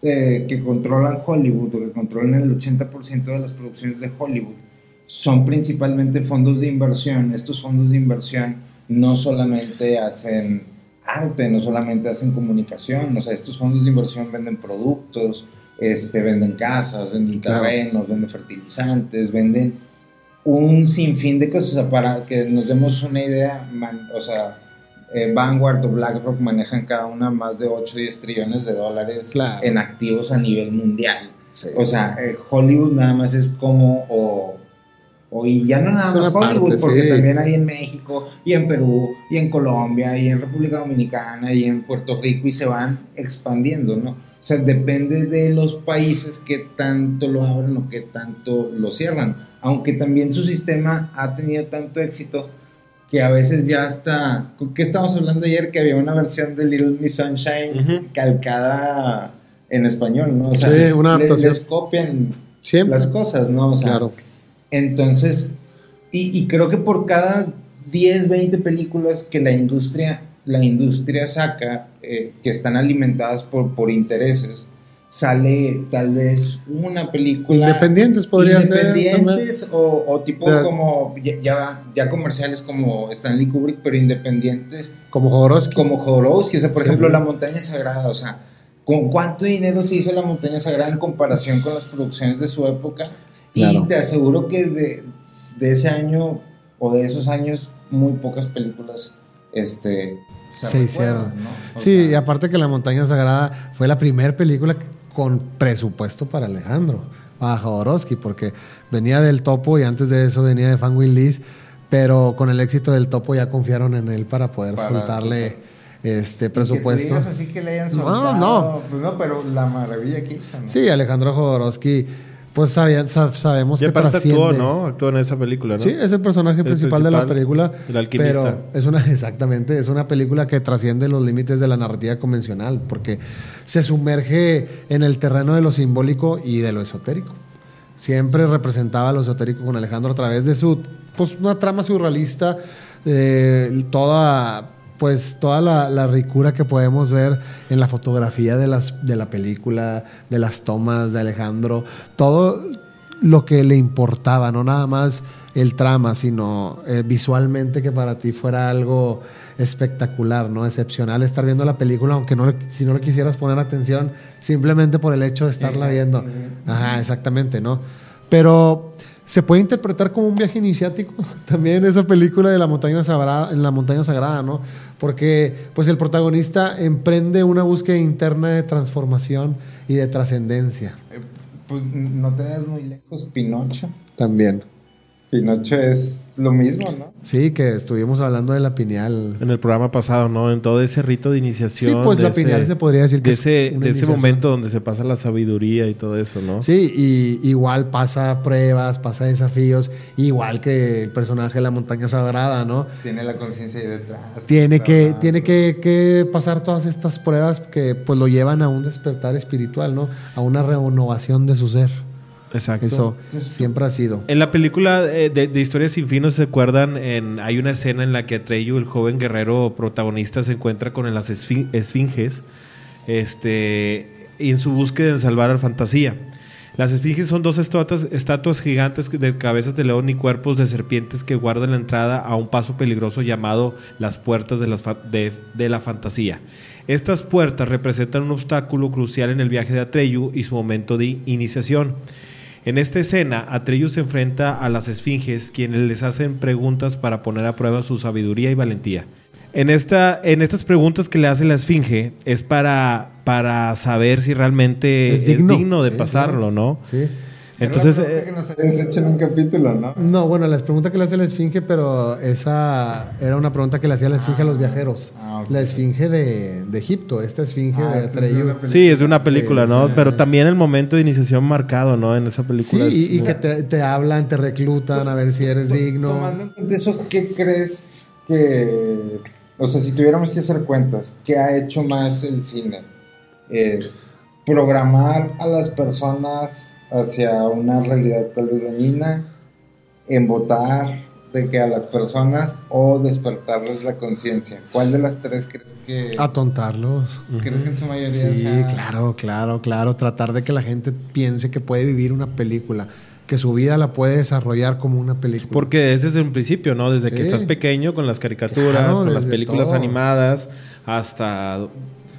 eh, que controlan Hollywood o que controlan el 80% de las producciones de Hollywood son principalmente fondos de inversión, estos fondos de inversión no solamente hacen arte, no solamente hacen comunicación, o sea, estos fondos de inversión venden productos, este, venden casas, venden terrenos, venden fertilizantes, venden un sinfín de cosas, o sea, para que nos demos una idea, o sea, eh, Vanguard o BlackRock manejan cada una más de 8 o 10 trillones de dólares en activos a nivel mundial. o sea, eh, Hollywood nada más es como, o y ya no nada más Hollywood, porque también hay en México, y en Perú, y en Colombia, y en República Dominicana, y en Puerto Rico, y se van expandiendo, ¿no? O sea, depende de los países que tanto lo abren o que tanto lo cierran. Aunque también su sistema ha tenido tanto éxito que a veces ya está. ¿Qué estamos hablando ayer? Que había una versión de Little Miss Sunshine calcada en español, ¿no? O sea, sí, una adaptación. Les, copian las cosas, ¿no? O sea, claro entonces, y, creo que por cada 10, 20 películas que la industria, la industria saca, eh, que están alimentadas por, por intereses, sale tal vez una película. Independientes podría ser. Independientes o, tipo como ya, ya comerciales como Stanley Kubrick, pero independientes. Como Jodorowsky. Como Jodorowsky. O sea, por ejemplo, La Montaña Sagrada. O sea, ¿con cuánto dinero se hizo La Montaña Sagrada en comparación con las producciones de su época? Y te aseguro que de, de, ese año o de esos años, muy pocas películas este, se, hicieron. Sí, y aparte que La Montaña Sagrada fue la primera película con presupuesto para Alejandro, para Jodorowsky, porque venía del topo y antes de eso venía de Fan Will pero con el éxito del topo ya confiaron en él para poder soltarle este presupuesto. Que así que le hayan soltado, no, no. Pues no, pero la maravilla que hizo. ¿no? Sí, Alejandro Jodorowsky pues sabemos que trasciende. actuó, ¿no? Actuó en esa película, ¿no? Sí, es el personaje principal, de la película. El alquimista. Pero es una, exactamente, es una película que trasciende los límites de la narrativa convencional, porque se sumerge en el terreno de lo simbólico y de lo esotérico. Siempre representaba lo esotérico con Alejandro a través de su, pues una trama surrealista, eh, toda pues toda la, ricura que podemos ver en la fotografía de, las, de la película, de las tomas de Alejandro, todo lo que le importaba, no nada más el trama, sino eh, visualmente que para ti fuera algo espectacular, ¿no? Excepcional estar viendo la película, aunque no si no le quisieras poner atención, simplemente por el hecho de estarla viendo. Ajá, exactamente, ¿no? Pero se puede interpretar como un viaje iniciático también esa película de la montaña sagrada, en la montaña sagrada, ¿no? Porque pues el protagonista emprende una búsqueda interna de transformación y de trascendencia. Eh, pues no te das muy lejos, Pinocho. También. Pinocho es lo mismo, ¿no? Sí, que estuvimos hablando de la pineal. En el programa pasado, ¿no? En todo ese rito de iniciación. Sí, pues la pineal se podría decir que de ese, de ese momento donde se pasa la sabiduría y todo eso, ¿no? Sí, y igual pasa pruebas, pasa desafíos, igual que el personaje de la montaña sagrada, ¿no? Tiene la conciencia ahí detrás. Tiene, que, tiene que, que, pasar todas estas pruebas que pues lo llevan a un despertar espiritual, ¿no? A una renovación de su ser. Exacto. Eso siempre ha sido. En la película eh, de, de, Historias sin fin, ¿se acuerdan? En, hay una escena en la que Atreyu, el joven guerrero protagonista, se encuentra con las esfinges este, y en su búsqueda de salvar al fantasía. Las esfinges son dos estatuas, estatuas gigantes de cabezas de león y cuerpos de serpientes que guardan la entrada a un paso peligroso llamado las puertas de, las de, de la fantasía. Estas puertas representan un obstáculo crucial en el viaje de Atreyu y su momento de iniciación. En esta escena, Atreyu se enfrenta a las esfinges, quienes les hacen preguntas para poner a prueba su sabiduría y valentía. En, esta, en estas preguntas que le hace la esfinge es para, para saber si realmente es, digno. de pasarlo, ¿no? Sí. Entonces, eh, que nos habías hecho en un capítulo, ¿no? No, bueno, la pregunta que le hace la esfinge, pero esa era una pregunta que le hacía la esfinge a los ah, viajeros. Ah, la esfinge de, de, Egipto, esta esfinge ah, de Atreyu. Sí, es de una película, ¿no? pero también el momento de iniciación marcado, ¿no? En esa película. Sí, y, que te, te, hablan, te reclutan a ver si eres digno. Tomando de eso, ¿qué crees que... O sea, si tuviéramos que hacer cuentas, ¿qué ha hecho más el cine? Eh, programar a las personas hacia una realidad tal vez dañina, votar de que a las personas o despertarles la conciencia. ¿Cuál de las tres crees que... Atontarlos. ¿Crees que en su mayoría Sí, claro, claro, claro. Tratar de que la gente piense que puede vivir una película que su vida la puede desarrollar como una película. Porque es desde un principio, ¿no? Desde que estás pequeño con las caricaturas, con las películas animadas, hasta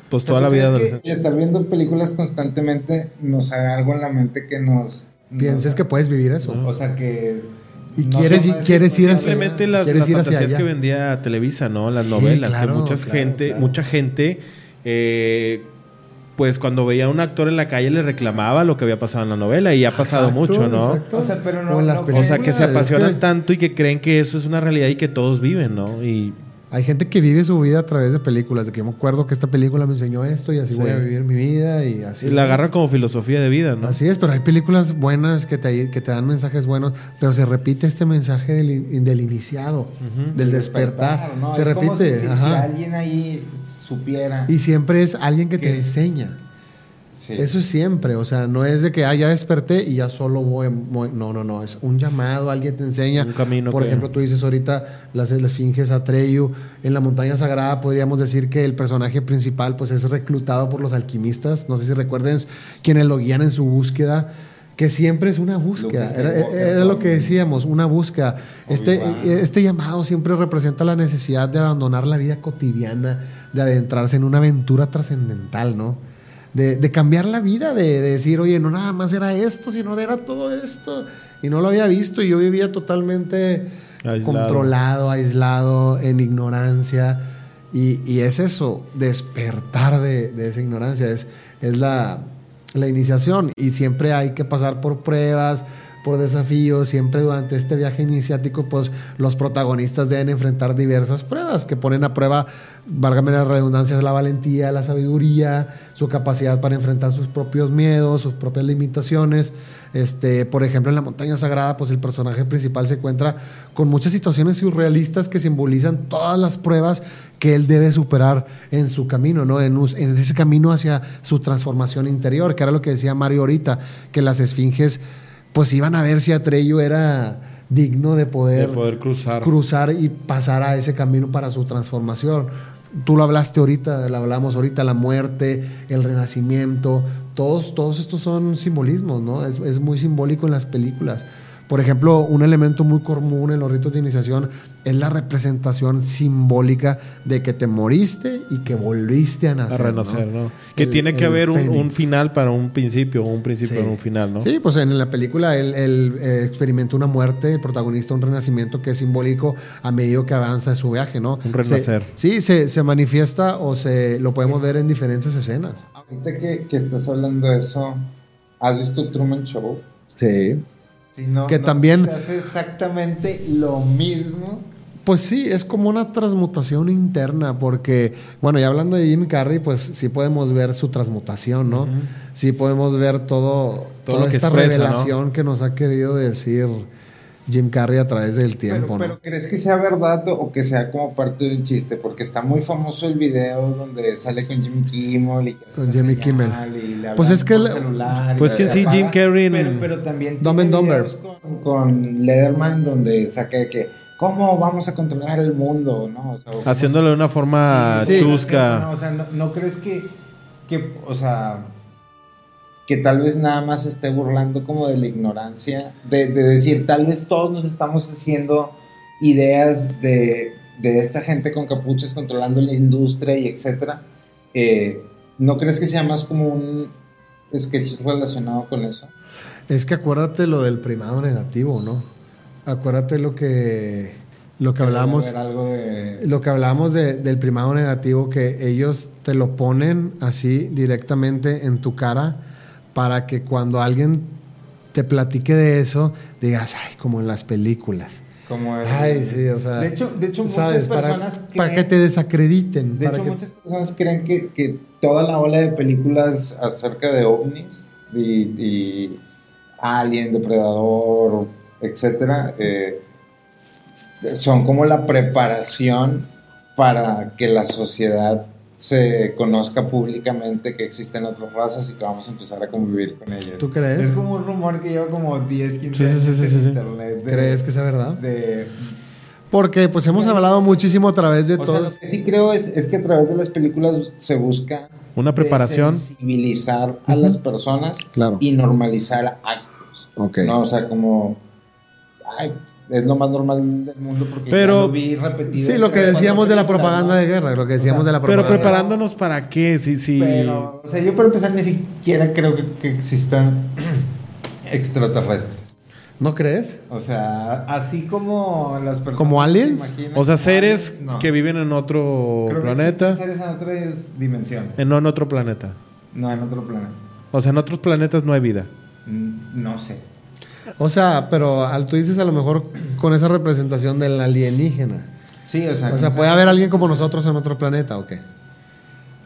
pues toda la vida. Que estar viendo películas constantemente nos haga algo en la mente que nos. Pienses que puedes vivir eso. O sea que. Y quieres, quieres ir hacia Simplemente las, las fantasías que vendía Televisa, ¿no? Las novelas. que mucha gente, mucha gente. Eh, pues cuando veía a un actor en la calle le reclamaba lo que había pasado en la novela y ha pasado mucho, ¿no? O sea, pero no, o sea, que se apasionan tanto y que creen que eso es una realidad y que todos viven, ¿no? Y hay gente que vive su vida a través de películas, de que yo me acuerdo que esta película me enseñó esto y así voy a vivir mi vida y así. Y la agarra como filosofía de vida, ¿no? Así es, pero hay películas buenas que te, que te dan mensajes buenos, pero se repite este mensaje del, del iniciado, del despertar. Se repite. si, alguien ahí supiera. Y siempre es alguien que te enseña. Eso es siempre, o sea, no es de que ah, ya desperté y ya solo voy, No, no, no, es un llamado, alguien te enseña. Un camino. Por ejemplo, tú dices ahorita las esfinges Atreyu. En la montaña sagrada podríamos decir que el personaje principal pues es reclutado por los alquimistas. No sé si recuerden quienes lo guían en su búsqueda que siempre es una búsqueda. Era, lo que decíamos, una búsqueda. Este, este llamado siempre representa la necesidad de abandonar la vida cotidiana, de adentrarse en una aventura trascendental, ¿no? De, cambiar la vida, de, decir, oye, no nada más era esto, sino era todo esto. Y no lo había visto y yo vivía totalmente controlado, aislado, en ignorancia. Y, es eso, despertar de, esa ignorancia, es, es la, la, iniciación. Y siempre hay que pasar por pruebas, por desafío. Siempre durante este viaje iniciático, pues los protagonistas deben enfrentar diversas pruebas que ponen a prueba, válgame la redundancia, la valentía, la sabiduría, su capacidad para enfrentar sus propios miedos, sus propias limitaciones. Este, por ejemplo, en la montaña sagrada, pues el personaje principal se encuentra con muchas situaciones surrealistas que simbolizan todas las pruebas que él debe superar en su camino, ¿no? En, en ese camino hacia su transformación interior, que era lo que decía Mario ahorita, que las esfinges, pues iban a ver si Atrello era digno de poder, de poder cruzar. cruzar y pasar a ese camino para su transformación tú lo hablaste ahorita, lo hablamos ahorita, la muerte, el renacimiento, todos, todos estos son simbolismos, ¿no? Es, es muy simbólico en las películas. Por ejemplo, un elemento muy común en los ritos de iniciación es la representación simbólica de que te moriste y que volviste a nacer. A renacer, ¿no? Que tiene que haber un, final para un principio o un principio para un final, ¿no? Sí, pues en la película él, eh, experimenta una muerte, el protagonista un renacimiento que es simbólico a medida que avanza su viaje, ¿no? Un renacer. sí, se, se, manifiesta o se lo podemos ver en diferentes escenas. Ahorita que, que estás hablando de eso, ¿has visto Truman Show? Sí que también... hace exactamente lo mismo. Pues sí, es como una transmutación interna, porque, bueno, ya hablando de Jim Carrey, pues sí podemos ver su transmutación, ¿no? Sí podemos ver todo, toda esta revelación que nos ha querido decir Jim Carrey a través del tiempo. Pero, ¿crees que sea verdad o que sea como parte de un chiste? Porque está muy famoso el video donde sale con Jimmy Kimmel y con Jimmy Kimmel. pues es que pues que sí Jim Carrey pero, pero también Dumb con, con Lederman donde saca que cómo vamos a controlar el mundo, ¿no? Haciéndolo de una forma chusca. o sea, no, crees que, que, o sea, que tal vez nada más esté burlando como de la ignorancia, de, decir, tal vez todos nos estamos haciendo ideas de, esta gente con capuchas controlando la industria y etcétera. Eh, ¿No crees que sea más como un sketch relacionado con eso? Es que acuérdate lo del primado negativo, ¿no? Acuérdate lo que lo que hablamos lo que hablamos del primado negativo que ellos te lo ponen así directamente en tu cara para que cuando alguien te platique de eso, digas, ay, como en las películas. Como Ay, sí, o sea. De hecho, de hecho muchas personas. Para, para, que te desacrediten. De hecho, muchas personas creen que, que, toda la ola de películas acerca de ovnis y, Alien, Depredador, etcétera, eh, son como la preparación para que la sociedad se conozca públicamente que existen otras razas y que vamos a empezar a convivir con ellas. ¿Tú crees? Es como un rumor que lleva como 10, 15 años en internet. ¿Crees que sea verdad? De... Porque pues hemos hablado muchísimo a través de todo. lo que sí creo es, es, que a través de las películas se busca... Una preparación. Sensibilizar a las personas claro. y normalizar actos. Ok. ¿no? O sea, como... Ay, es lo más normal del mundo porque pero, lo vi repetido. Sí, lo que decíamos de la propaganda de guerra, lo que decíamos de la propaganda. Pero preparándonos para qué, sí, sí. Pero, o sea, yo para empezar ni siquiera creo que, existan extraterrestres. ¿No crees? O sea, así como las personas. ¿Como aliens? O sea, seres que viven en otro planeta. seres en otra dimensión. En, no en otro planeta. No, en otro planeta. O sea, en otros planetas no hay vida. No sé. O sea, pero tú dices a lo mejor con esa representación del alienígena. Sí, o sea. O sea, puede haber alguien como nosotros en otro planeta o qué?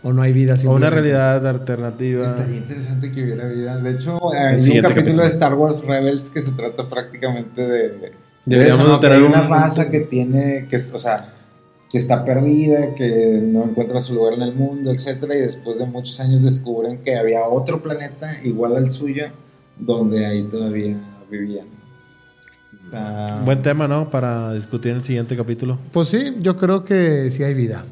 O no hay vida O una realidad alternativa. Estaría interesante que hubiera vida. De hecho, hay un capítulo, de Star Wars Rebels que se trata prácticamente de. de eso, tener una raza que tiene. que O sea, que está perdida, que no encuentra su lugar en el mundo, etcétera, y después de muchos años descubren que había otro planeta igual al suyo, donde ahí todavía vivían. Buen tema, ¿no? Para discutir en el siguiente capítulo. Pues sí, yo creo que sí hay vida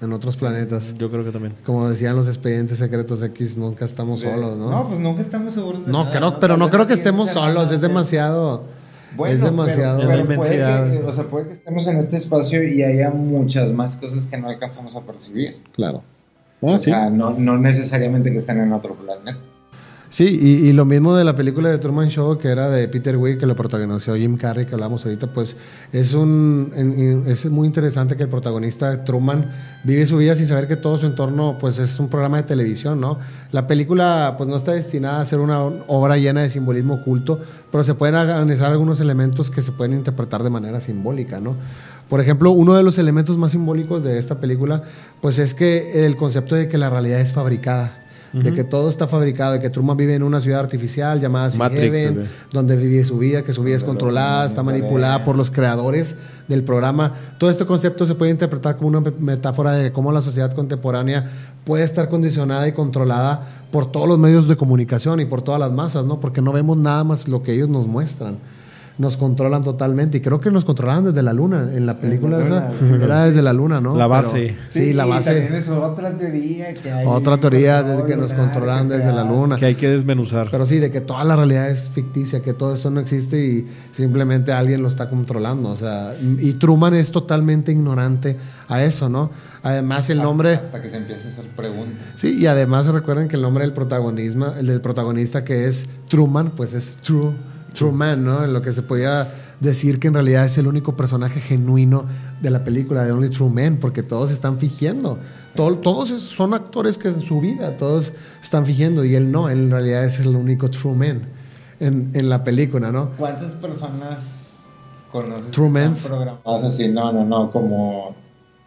en otros planetas. Yo creo que también. Como decían los expedientes secretos X, nunca estamos solos, ¿no? No, pues nunca estamos seguros de No, creo, pero no creo que estemos solos, es demasiado... es demasiado. Pero, puede que, o sea, puede que estemos en este espacio y haya muchas más cosas que no alcanzamos a percibir. Claro. Ah, o sea, no, no necesariamente que estén en otro planeta. Sí, y, lo mismo de la película de Truman Show, que era de Peter Weir, que lo protagonizó Jim Carrey, que hablamos ahorita, pues es, un, es muy interesante que el protagonista Truman vive su vida sin saber que todo su entorno pues es un programa de televisión, ¿no? La película pues no está destinada a ser una obra llena de simbolismo oculto, pero se pueden analizar algunos elementos que se pueden interpretar de manera simbólica, ¿no? Por ejemplo, uno de los elementos más simbólicos de esta película pues es que el concepto de que la realidad es fabricada de que todo está fabricado, de que Truman vive en una ciudad artificial llamada Sea donde vive su vida, que su vida es controlada, está manipulada por los creadores del programa. Todo este concepto se puede interpretar como una metáfora de cómo la sociedad contemporánea puede estar condicionada y controlada por todos los medios de comunicación y por todas las masas, ¿no? Porque no vemos nada más lo que ellos nos muestran nos controlan totalmente. Y creo que nos controlaban desde la luna. En la película esa era desde la luna, ¿no? La base. sí, la base. También es otra teoría que hay. Otra teoría de que nos controlan desde la luna. Que hay que desmenuzar. Pero sí, de que toda la realidad es ficticia, que todo esto no existe y simplemente alguien lo está controlando. O sea, y Truman es totalmente ignorante a eso, ¿no? Además, el nombre. Hasta que se empiece a hacer preguntas. Sí, y además recuerden que el nombre del protagonismo, el del protagonista que es Truman, pues es True True Man, ¿no? En lo que se podía decir que en realidad es el único personaje genuino de la película de Only True Man, porque todos están fingiendo. todos son actores que en su vida, todos están fingiendo, y él no, él en realidad es el único True Man en, la película, ¿no? ¿Cuántas personas conoces? True Men. así, no, no, no, como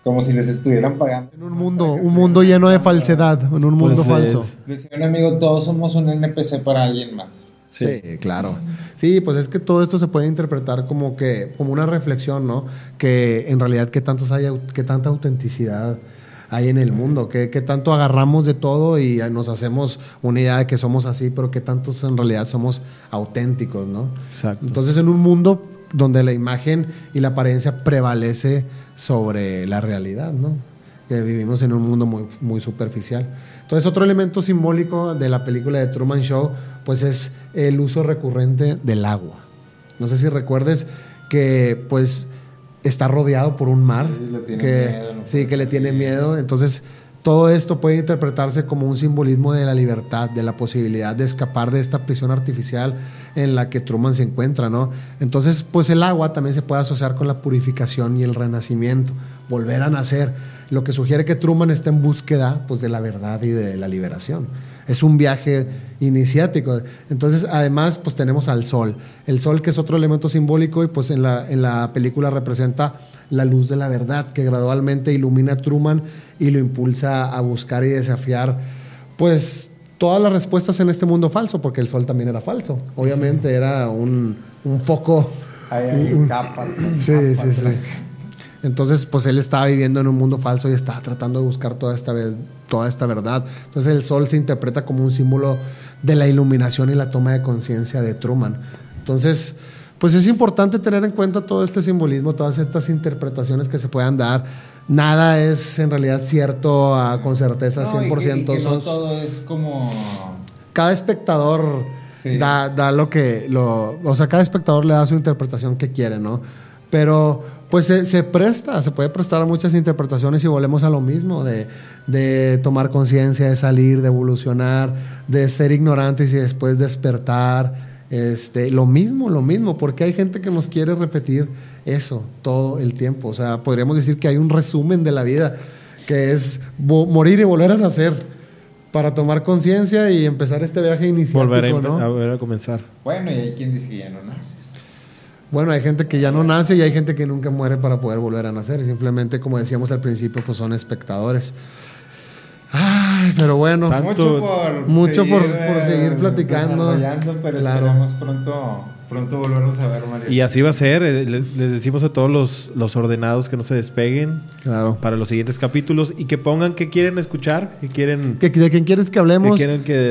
como si les estuvieran pagando. En un mundo, un mundo lleno de falsedad, en un mundo pues falso. Decía un amigo, todos somos un NPC para alguien más. Sí, claro. Sí, pues es que todo esto se puede interpretar como que como una reflexión, ¿no? Que en realidad qué tantos hay, qué tanta autenticidad hay en el mundo, qué, tanto agarramos de todo y nos hacemos una idea de que somos así, pero qué tantos en realidad somos auténticos, ¿no? Exacto. Entonces, en un mundo donde la imagen y la apariencia prevalece sobre la realidad, ¿no? Que vivimos en un mundo muy, muy superficial. Entonces, otro elemento simbólico de la película de Truman Show, pues es el uso recurrente del agua. No sé si recuerdes que, pues, está rodeado por un mar. Sí, que, sí, que le tiene miedo. Entonces, todo esto puede interpretarse como un simbolismo de la libertad, de la posibilidad de escapar de esta prisión artificial en la que Truman se encuentra, ¿no? Entonces, pues el agua también se puede asociar con la purificación y el renacimiento, volver a nacer, lo que sugiere que Truman está en búsqueda, pues, de la verdad y de la liberación. Es un viaje iniciático. Entonces, además, pues tenemos al sol. El sol que es otro elemento simbólico y pues en la, en la película representa la luz de la verdad que gradualmente ilumina a Truman y lo impulsa a buscar y desafiar, pues todas las respuestas en este mundo falso, porque el sol también era falso. Obviamente era un, un foco. un, capa, sí, sí, sí. Entonces, pues él estaba viviendo en un mundo falso y estaba tratando de buscar toda esta, toda esta verdad. Entonces, el sol se interpreta como un símbolo de la iluminación y la toma de conciencia de Truman. Entonces, pues es importante tener en cuenta todo este simbolismo, todas estas interpretaciones que se puedan dar. Nada es en realidad cierto con certeza 100%. no todo es como... Cada espectador da, da, lo que... Lo, o sea, cada espectador le da su interpretación que quiere, ¿no? Pero pues se, presta, se puede prestar a muchas interpretaciones y volvemos a lo mismo, de, de tomar conciencia, de salir, de evolucionar, de ser ignorantes y después despertar este, lo mismo, lo mismo, porque hay gente que nos quiere repetir eso todo el tiempo. O sea, podríamos decir que hay un resumen de la vida, que es morir y volver a nacer para tomar conciencia y empezar este viaje inicial. Volver a, volver a comenzar. Bueno, y hay quien dice que ya no naces. Bueno, hay gente que ya no nace y hay gente que nunca muere para poder volver a nacer. Simplemente, como decíamos al principio, pues son espectadores. Ay, pero bueno. mucho por mucho seguir, por, seguir platicando. Pero esperamos pronto, pronto volvernos a ver, Mario. Y así va a ser. Eh, les, decimos a todos los, los, ordenados que no se despeguen. Claro. Para los siguientes capítulos y que pongan qué quieren escuchar, qué quieren. Que, ¿De quién quieres que hablemos?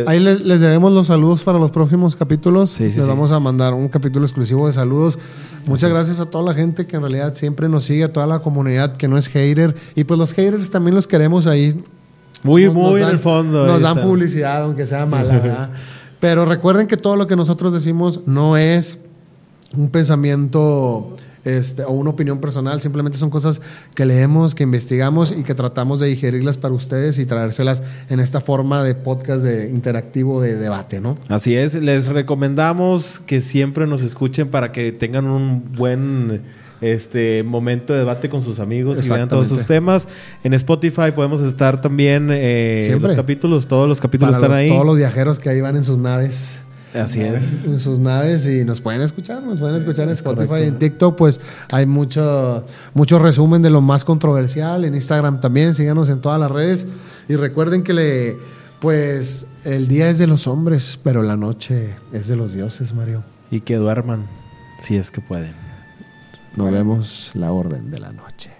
Ahí les, les, debemos los saludos para los próximos capítulos. Sí, les vamos a mandar un capítulo exclusivo de saludos. Muchas gracias a toda la gente que en realidad siempre nos sigue, a toda la comunidad que no es hater. Y pues los haters también los queremos ahí muy, muy en el fondo. Nos dan publicidad, aunque sea mala. Pero recuerden que todo lo que nosotros decimos no es un pensamiento este, o una opinión personal, simplemente son cosas que leemos, que investigamos y que tratamos de digerirlas para ustedes y traérselas en esta forma de podcast de interactivo de debate, ¿no? Así es, les recomendamos que siempre nos escuchen para que tengan un buen este momento de debate con sus amigos y vean todos sus temas. En Spotify podemos estar también eh, los capítulos, todos los capítulos están ahí. Todos los viajeros que ahí van en sus naves. Así es. En sus naves y nos pueden escuchar, nos pueden escuchar en Spotify. En TikTok, pues hay mucho, mucho resumen de lo más controversial. En Instagram también, síganos en todas las redes. Y recuerden que le, pues, el día es de los hombres, pero la noche es de los dioses, Mario. Y que duerman, si es que pueden. Nos vemos la orden de la noche.